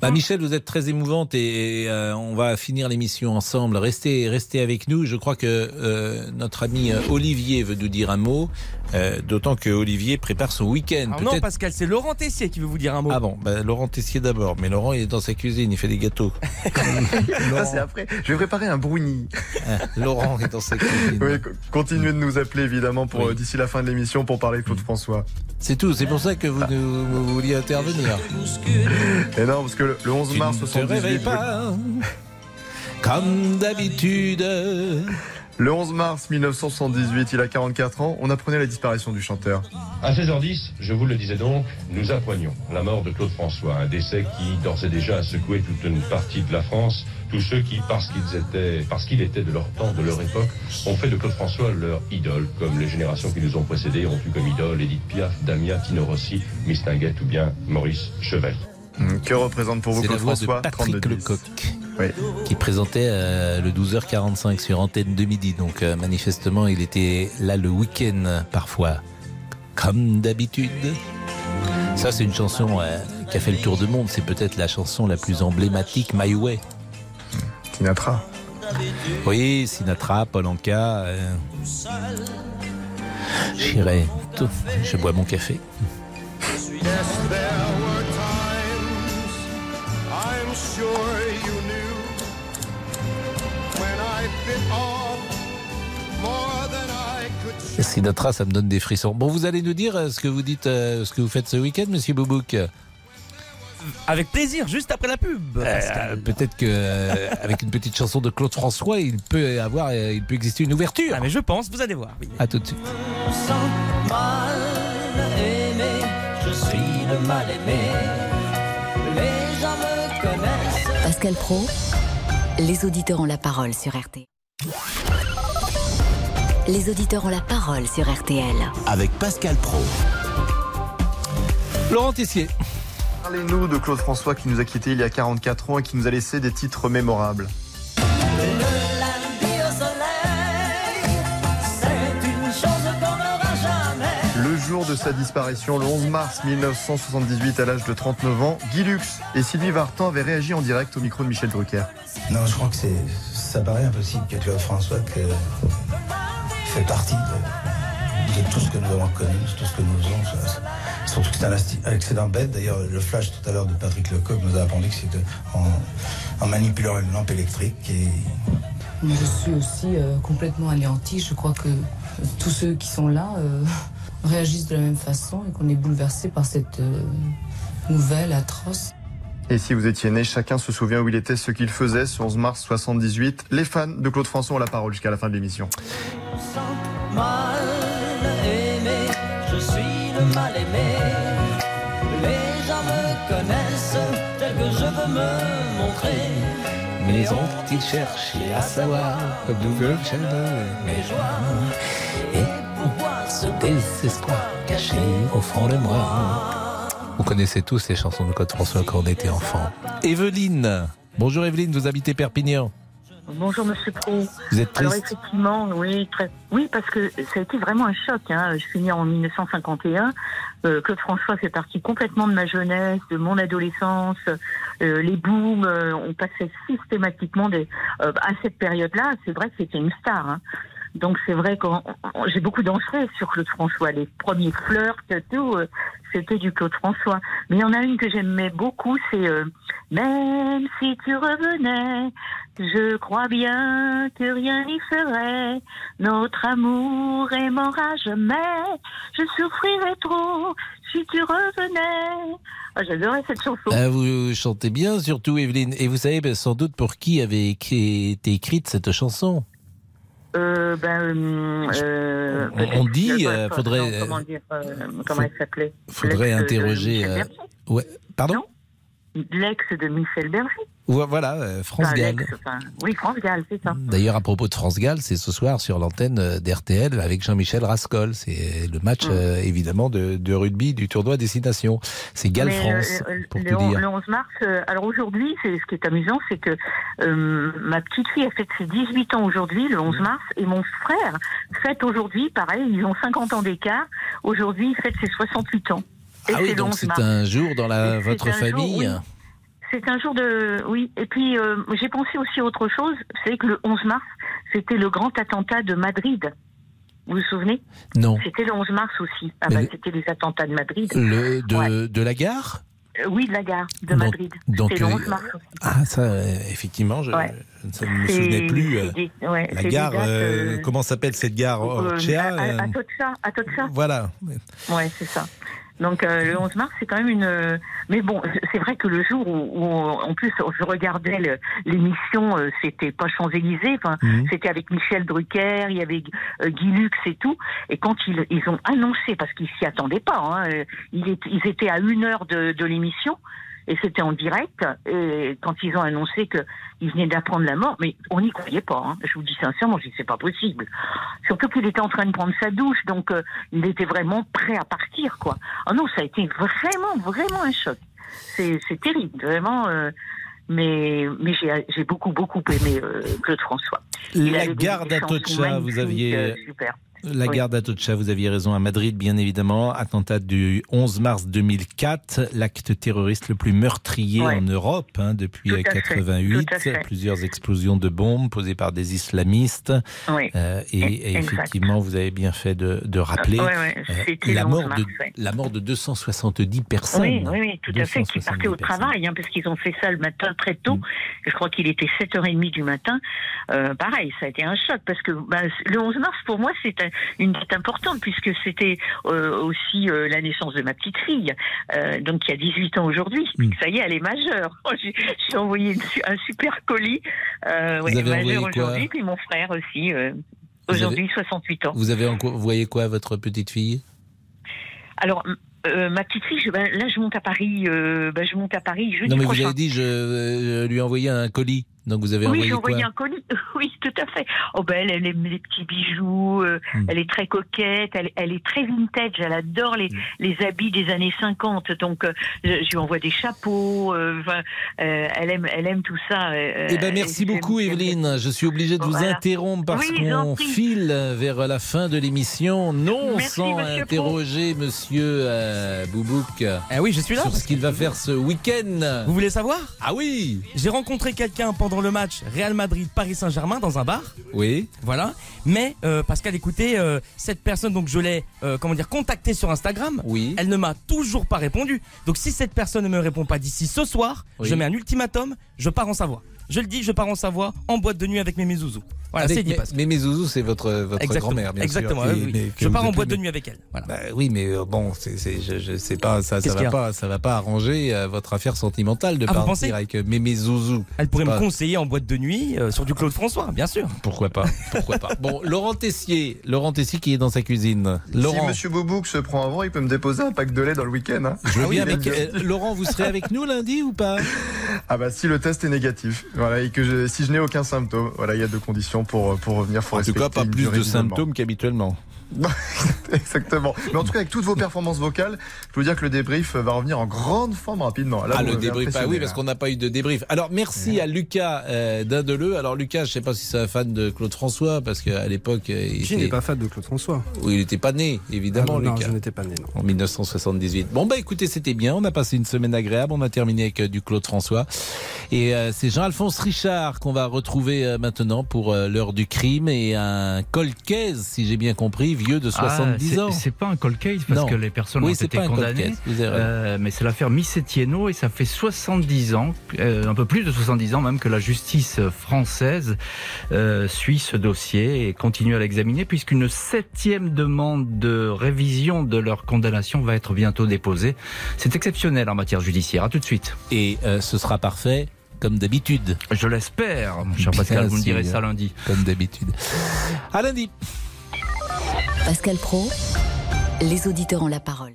Bah, Michel, vous êtes très émouvante et, euh, on va finir l'émission ensemble. Restez, restez avec nous. Je crois que euh, notre ami euh, Olivier veut nous dire un mot, euh, d'autant que Olivier prépare son week-end. Ah non, Pascal, c'est Laurent Tessier qui veut vous dire un mot. Ah bon, bah, Laurent Tessier d'abord. Mais Laurent, il est dans sa cuisine, il fait des gâteaux. Ça, c'est après. Je vais préparer un brownie. Ah, Laurent est dans sa cuisine. Oui, co- continuez de nous appeler évidemment pour d'ici la fin de l'émission pour parler de Claude François. C'est tout, c'est pour ça que vous, nous- vous vouliez intervenir. Et non, parce que le, le 11 mars Tu ne te 78. réveilles pas, comme d'habitude. Le 11 mars 1978, il a 44 ans, on apprenait la disparition du chanteur. À 16h10, je vous le disais donc, nous apprenions la mort de Claude François, un décès qui d'ores et déjà a secoué toute une partie de la France. Tous ceux qui, parce qu'ils étaient, parce qu'il était de leur temps, de leur époque, ont fait de Claude François leur idole, comme les générations qui nous ont précédés ont eu comme idole Edith Piaf, Damia, Tino Rossi, ou bien Maurice Chevalier. Hum, Que représente pour vous Claude voix de François Patrick 32-10. Lecoq qui présentait euh, le 12h45 sur Antenne de Midi. Donc euh, manifestement, il était là le week-end parfois, comme d'habitude. Ça, c'est une chanson euh, qui a fait le tour du monde. C'est peut-être la chanson la plus emblématique, My Way. Sinatra. Oui, Sinatra, Paul Anka. Euh... J'irai. tout. Je bois mon café. I'm sure you knew when I bit off more than I could Sinatra, ça me donne des frissons. Bon, vous allez nous dire euh, ce que vous dites, euh, ce que vous faites ce week-end, Monsieur Boubouk. Avec plaisir, juste après la pub. Euh, Peut-être que euh, avec une petite chanson de Claude François, il peut avoir, euh, il peut exister une ouverture. Ah mais je pense, vous allez voir. oui. À tout de suite. mal aimé, je suis le mal aimé. Pascal Pro, les auditeurs ont la parole sur RT. Les auditeurs ont la parole sur RTL. Avec Pascal Pro. Laurent Tessier. Parlez-nous de Claude François qui nous a quittés il y a 44 ans et qui nous a laissé des titres mémorables. Jour de sa disparition, le 11 mars 1978, à l'âge de 39 ans, Guy Lux et Sylvie Vartan avaient réagi en direct au micro de Michel Drucker. Non, je crois que c'est, ça paraît impossible que Claude François que, fait partie de, de tout ce que nous avons connu, de tout ce que nous faisons. Ça- ça- Surtout que c'est un accident bête. D'ailleurs, le flash tout à l'heure de Patrick Lecoq nous a appris que c'était en, en manipulant une lampe électrique. Et Je suis aussi euh, complètement anéantie. Je crois que tous ceux qui sont là euh, réagissent de la même façon et qu'on est bouleversé par cette euh, nouvelle atroce. Et si vous étiez né, chacun se souvient où il était, ce qu'il faisait ce 11 mars 78. Les fans de Claude François ont la parole jusqu'à la fin de l'émission. Mal aimé, je suis le mal aimé. Les gens me connaissent tel que je veux me montrer. Mais ont-ils cherché à savoir Mes joies Et pourquoi ce désespoir caché au fond de moi Vous connaissez tous ces chansons de Claude François quand on était enfant. Evelyne. Bonjour Evelyne, vous habitez Perpignan. Bonjour Monsieur Pro. Vous êtes Alors triste effectivement, oui, très, oui, parce que ça a été vraiment un choc. Hein. Je suis née en 1951. Euh, Claude François fait partie complètement de ma jeunesse, de mon adolescence. Euh, les booms, euh, on passait systématiquement des, euh, à cette période-là. C'est vrai que c'était une star. Hein. Donc c'est vrai que j'ai beaucoup dansé sur Claude François. Les premiers flirts, tout, euh, c'était du Claude François. Mais il y en a une que j'aimais beaucoup, c'est euh, Même si tu revenais, je crois bien que rien n'y ferait. Notre amour aimera jamais. Je souffrirais trop si tu revenais. Ah, J'adorais cette chanson. Ah, vous chantez bien, surtout Evelyne. Et vous savez ben, sans doute pour qui avait été écrite cette chanson? Euh, ben, euh, On- peut-être- on dit, euh, euh, pas- faudrait, non, comment dire, euh, comment elle s'appelait? Faudrait L'ex de interroger. Euh, ouais. Pardon? L'ex de Michel Berger. Vo- Voilà, euh, France Gall. enfin, oui, France Gall, c'est ça. D'ailleurs, à propos de France Gall, c'est ce soir sur l'antenne euh, d'RTL avec Jean-Michel Rascol. C'est le match, Mm. euh, évidemment, de, de rugby du tournoi Destination. C'est Galles-France, euh, pour le, tout dire. le 11 mars, euh, alors aujourd'hui, ce qui est amusant, c'est que euh, ma petite fille a fait ses 18 ans aujourd'hui, le 11 mars, et mon frère fête aujourd'hui, pareil, ils ont 50 ans d'écart, aujourd'hui il fête ses 68 ans. Et Ah oui, donc 11 c'est un jour dans la, votre jour, famille. oui. C'est un jour de... Oui, et puis euh, j'ai pensé aussi à autre chose, c'est que le 11 mars, c'était le grand attentat de Madrid. Vous vous souvenez? Non. C'était le 11 mars aussi. Ah bah, le- c'était les attentats de Madrid. Le, de, Ouais. de la gare? Euh, oui, de la gare de Madrid. donc, le euh, 11 mars aussi. Ah, ça, euh, effectivement, je, Ouais. je ne me souvenais plus. euh, c'est des- ouais, la gare, dates, euh, euh, comment s'appelle cette gare? Euh, Orchea, à, à, euh, à. Voilà. Ouais, c'est ça. Donc euh, le 11 mars, c'est quand même une. euh, Mais bon, c'est vrai que le jour où, où, en plus je regardais l'émission, euh, c'était pas Champs Élysées, enfin Mhm. c'était avec Michel Drucker, il y avait euh, Guy Lux et tout. Et quand ils, ils ont annoncé, parce qu'ils s'y attendaient pas, hein, euh, ils, étaient, ils étaient à une heure de, de l'émission. Et c'était en direct. Et quand ils ont annoncé qu'ils venaient d'apprendre la mort, mais on n'y croyait pas. hein. Je vous dis sincèrement, je dis c'est pas possible. Surtout qu'il était en train de prendre sa douche, donc euh, il était vraiment prêt à partir, quoi. Oh non, ça a été vraiment, vraiment un choc. C'est terrible, vraiment. euh, mais mais j'ai beaucoup, beaucoup aimé euh, Claude François. Il La des chansons d'Atocha, vous aviez. super. La Oui. gare d'Atocha, vous aviez raison, à Madrid, bien évidemment. Attentat du 11 mars 2004, l'acte terroriste le plus meurtrier en Europe hein, depuis Tout à fait, 88. tout à fait. Plusieurs explosions de bombes posées par des islamistes. Oui. Euh, et, et Exact. effectivement, vous avez bien fait de, de rappeler ouais, euh, la, le 11 mort de, mars, ouais. la mort de 270 personnes. Oui, oui, oui, tout à fait, qui 270 partaient au personnes. travail, hein, parce qu'ils ont fait ça le matin très tôt. Mm. Je crois qu'il était 7h30 du matin. Euh, pareil, ça a été un choc, parce que ben, le 11 mars, pour moi, c'est un- une date importante, puisque c'était euh, aussi euh, la naissance de ma petite fille, euh, donc qui a 18 ans aujourd'hui. Mm. Ça y est, elle est majeure. Oh, J'ai envoyé une un super colis. Euh, ouais, Vous avez majeur envoyé quoi aujourd'hui, puis mon frère aussi. euh, Vous Aujourd'hui, avez- 68 ans. Vous avez vous voyez quoi, votre petite fille? Alors, euh, ma petite fille, je- ben, là, je monte à Paris. euh, ben, je monte à Paris jeudi Non, mais vous prochain. avez dit, je, euh, lui ai envoyé un colis. Donc vous avez oui, envoyé quoi envoyé un colis. Oui, tout à fait. Oh ben, elle, elle aime les petits bijoux. euh, Hmm. Elle est très coquette. Elle, elle est très vintage. Elle adore les, Hmm. les habits des années 50. Donc, euh, je, lui envoie des chapeaux. euh, enfin, euh, elle aime, elle aime tout ça. euh, Eh ben merci beaucoup Evelyne. Je suis obligé de vous Voilà. interrompre parce Oui, qu'on file vers la fin de l'émission, non Merci, sans monsieur interroger Monsieur euh, Boubouk. Ah oui, je suis là. Sur ce qu'il va faire ce week-end. Vous voulez savoir? Ah oui J'ai rencontré quelqu'un pendant le match Real Madrid-Paris Saint-Germain dans un bar. Oui. Voilà. Mais euh, Pascal, écoutez, euh, cette personne, donc je l'ai, euh, comment dire, contactée sur Instagram. Oui. Elle ne m'a toujours pas répondu. Donc si cette personne ne me répond pas d'ici ce soir, Oui. je mets un ultimatum, je pars en Savoie. Je le dis, je pars en Savoie en boîte de nuit avec mes zouzous. Voilà, Avec c'est dit mes- Pascal. Mais mes zouzous, c'est votre, votre Exactement. grand-mère, bien Exactement, sûr. oui, Et- oui. Je pars en boîte de nuit avec elle. Voilà. Bah oui, mais euh, bon, c'est, c'est, je, je sais pas, ça, ça va pas, ça va pas arranger euh, votre affaire sentimentale de Ah, partir pensez avec euh, Mémé Zouzou. Elle pourrait me pas- conseiller en boîte de nuit euh, sur du Claude François, bien sûr. Pourquoi pas Pourquoi pas Bon, Laurent Tessier, Laurent Tessier qui est dans sa cuisine. Laurent, Si Monsieur Boubouk se prend avant, il peut me déposer un pack de lait dans le week-end. hein. je veux Ah oui, euh, Laurent, vous serez avec nous lundi ou pas? Ah bah si le test est négatif, voilà, et que je, si je n'ai aucun symptôme, voilà, il y a deux conditions pour pour revenir. Faut En tout cas, pas plus de symptômes qu'habituellement. Exactement. Mais en tout cas, avec toutes vos performances vocales, je peux vous dire que le débrief va revenir en grande forme rapidement. Là, ah, le débrief, ah oui, parce qu'on n'a pas eu de débrief. Alors, merci à Lucas euh, d'Indeleu. Alors, Lucas, je sais pas si c'est un fan de Claude François, parce qu'à l'époque, euh, il Qui était... n'est pas fan de Claude François? Oui, il n'était pas né, évidemment, Ah, non, Lucas. je n'étais pas né, non. En 1978. Bon, bah écoutez, c'était bien. On a passé une semaine agréable. On a terminé avec euh, du Claude François. Et euh, c'est Jean-Alphonse Richard qu'on va retrouver euh, maintenant pour euh, l'heure du crime et un colcaise, si j'ai bien compris, vieux de 70 Ah, ans. c'est- pas un cold case parce Non. que les personnes Oui, ont été condamnées. Euh, mais c'est l'affaire Missetieno et ça fait 70 ans, euh, un peu plus de 70 ans même que la justice française euh, suit ce dossier et continue à l'examiner puisqu'une septième demande de révision de leur condamnation va être bientôt déposée. C'est exceptionnel en matière judiciaire. À tout de suite. Et euh, ce sera parfait. Comme d'habitude. Je l'espère, mon cher Pascal, vous me direz ça lundi. Comme d'habitude. À lundi. Pascal Pro, les auditeurs ont la parole.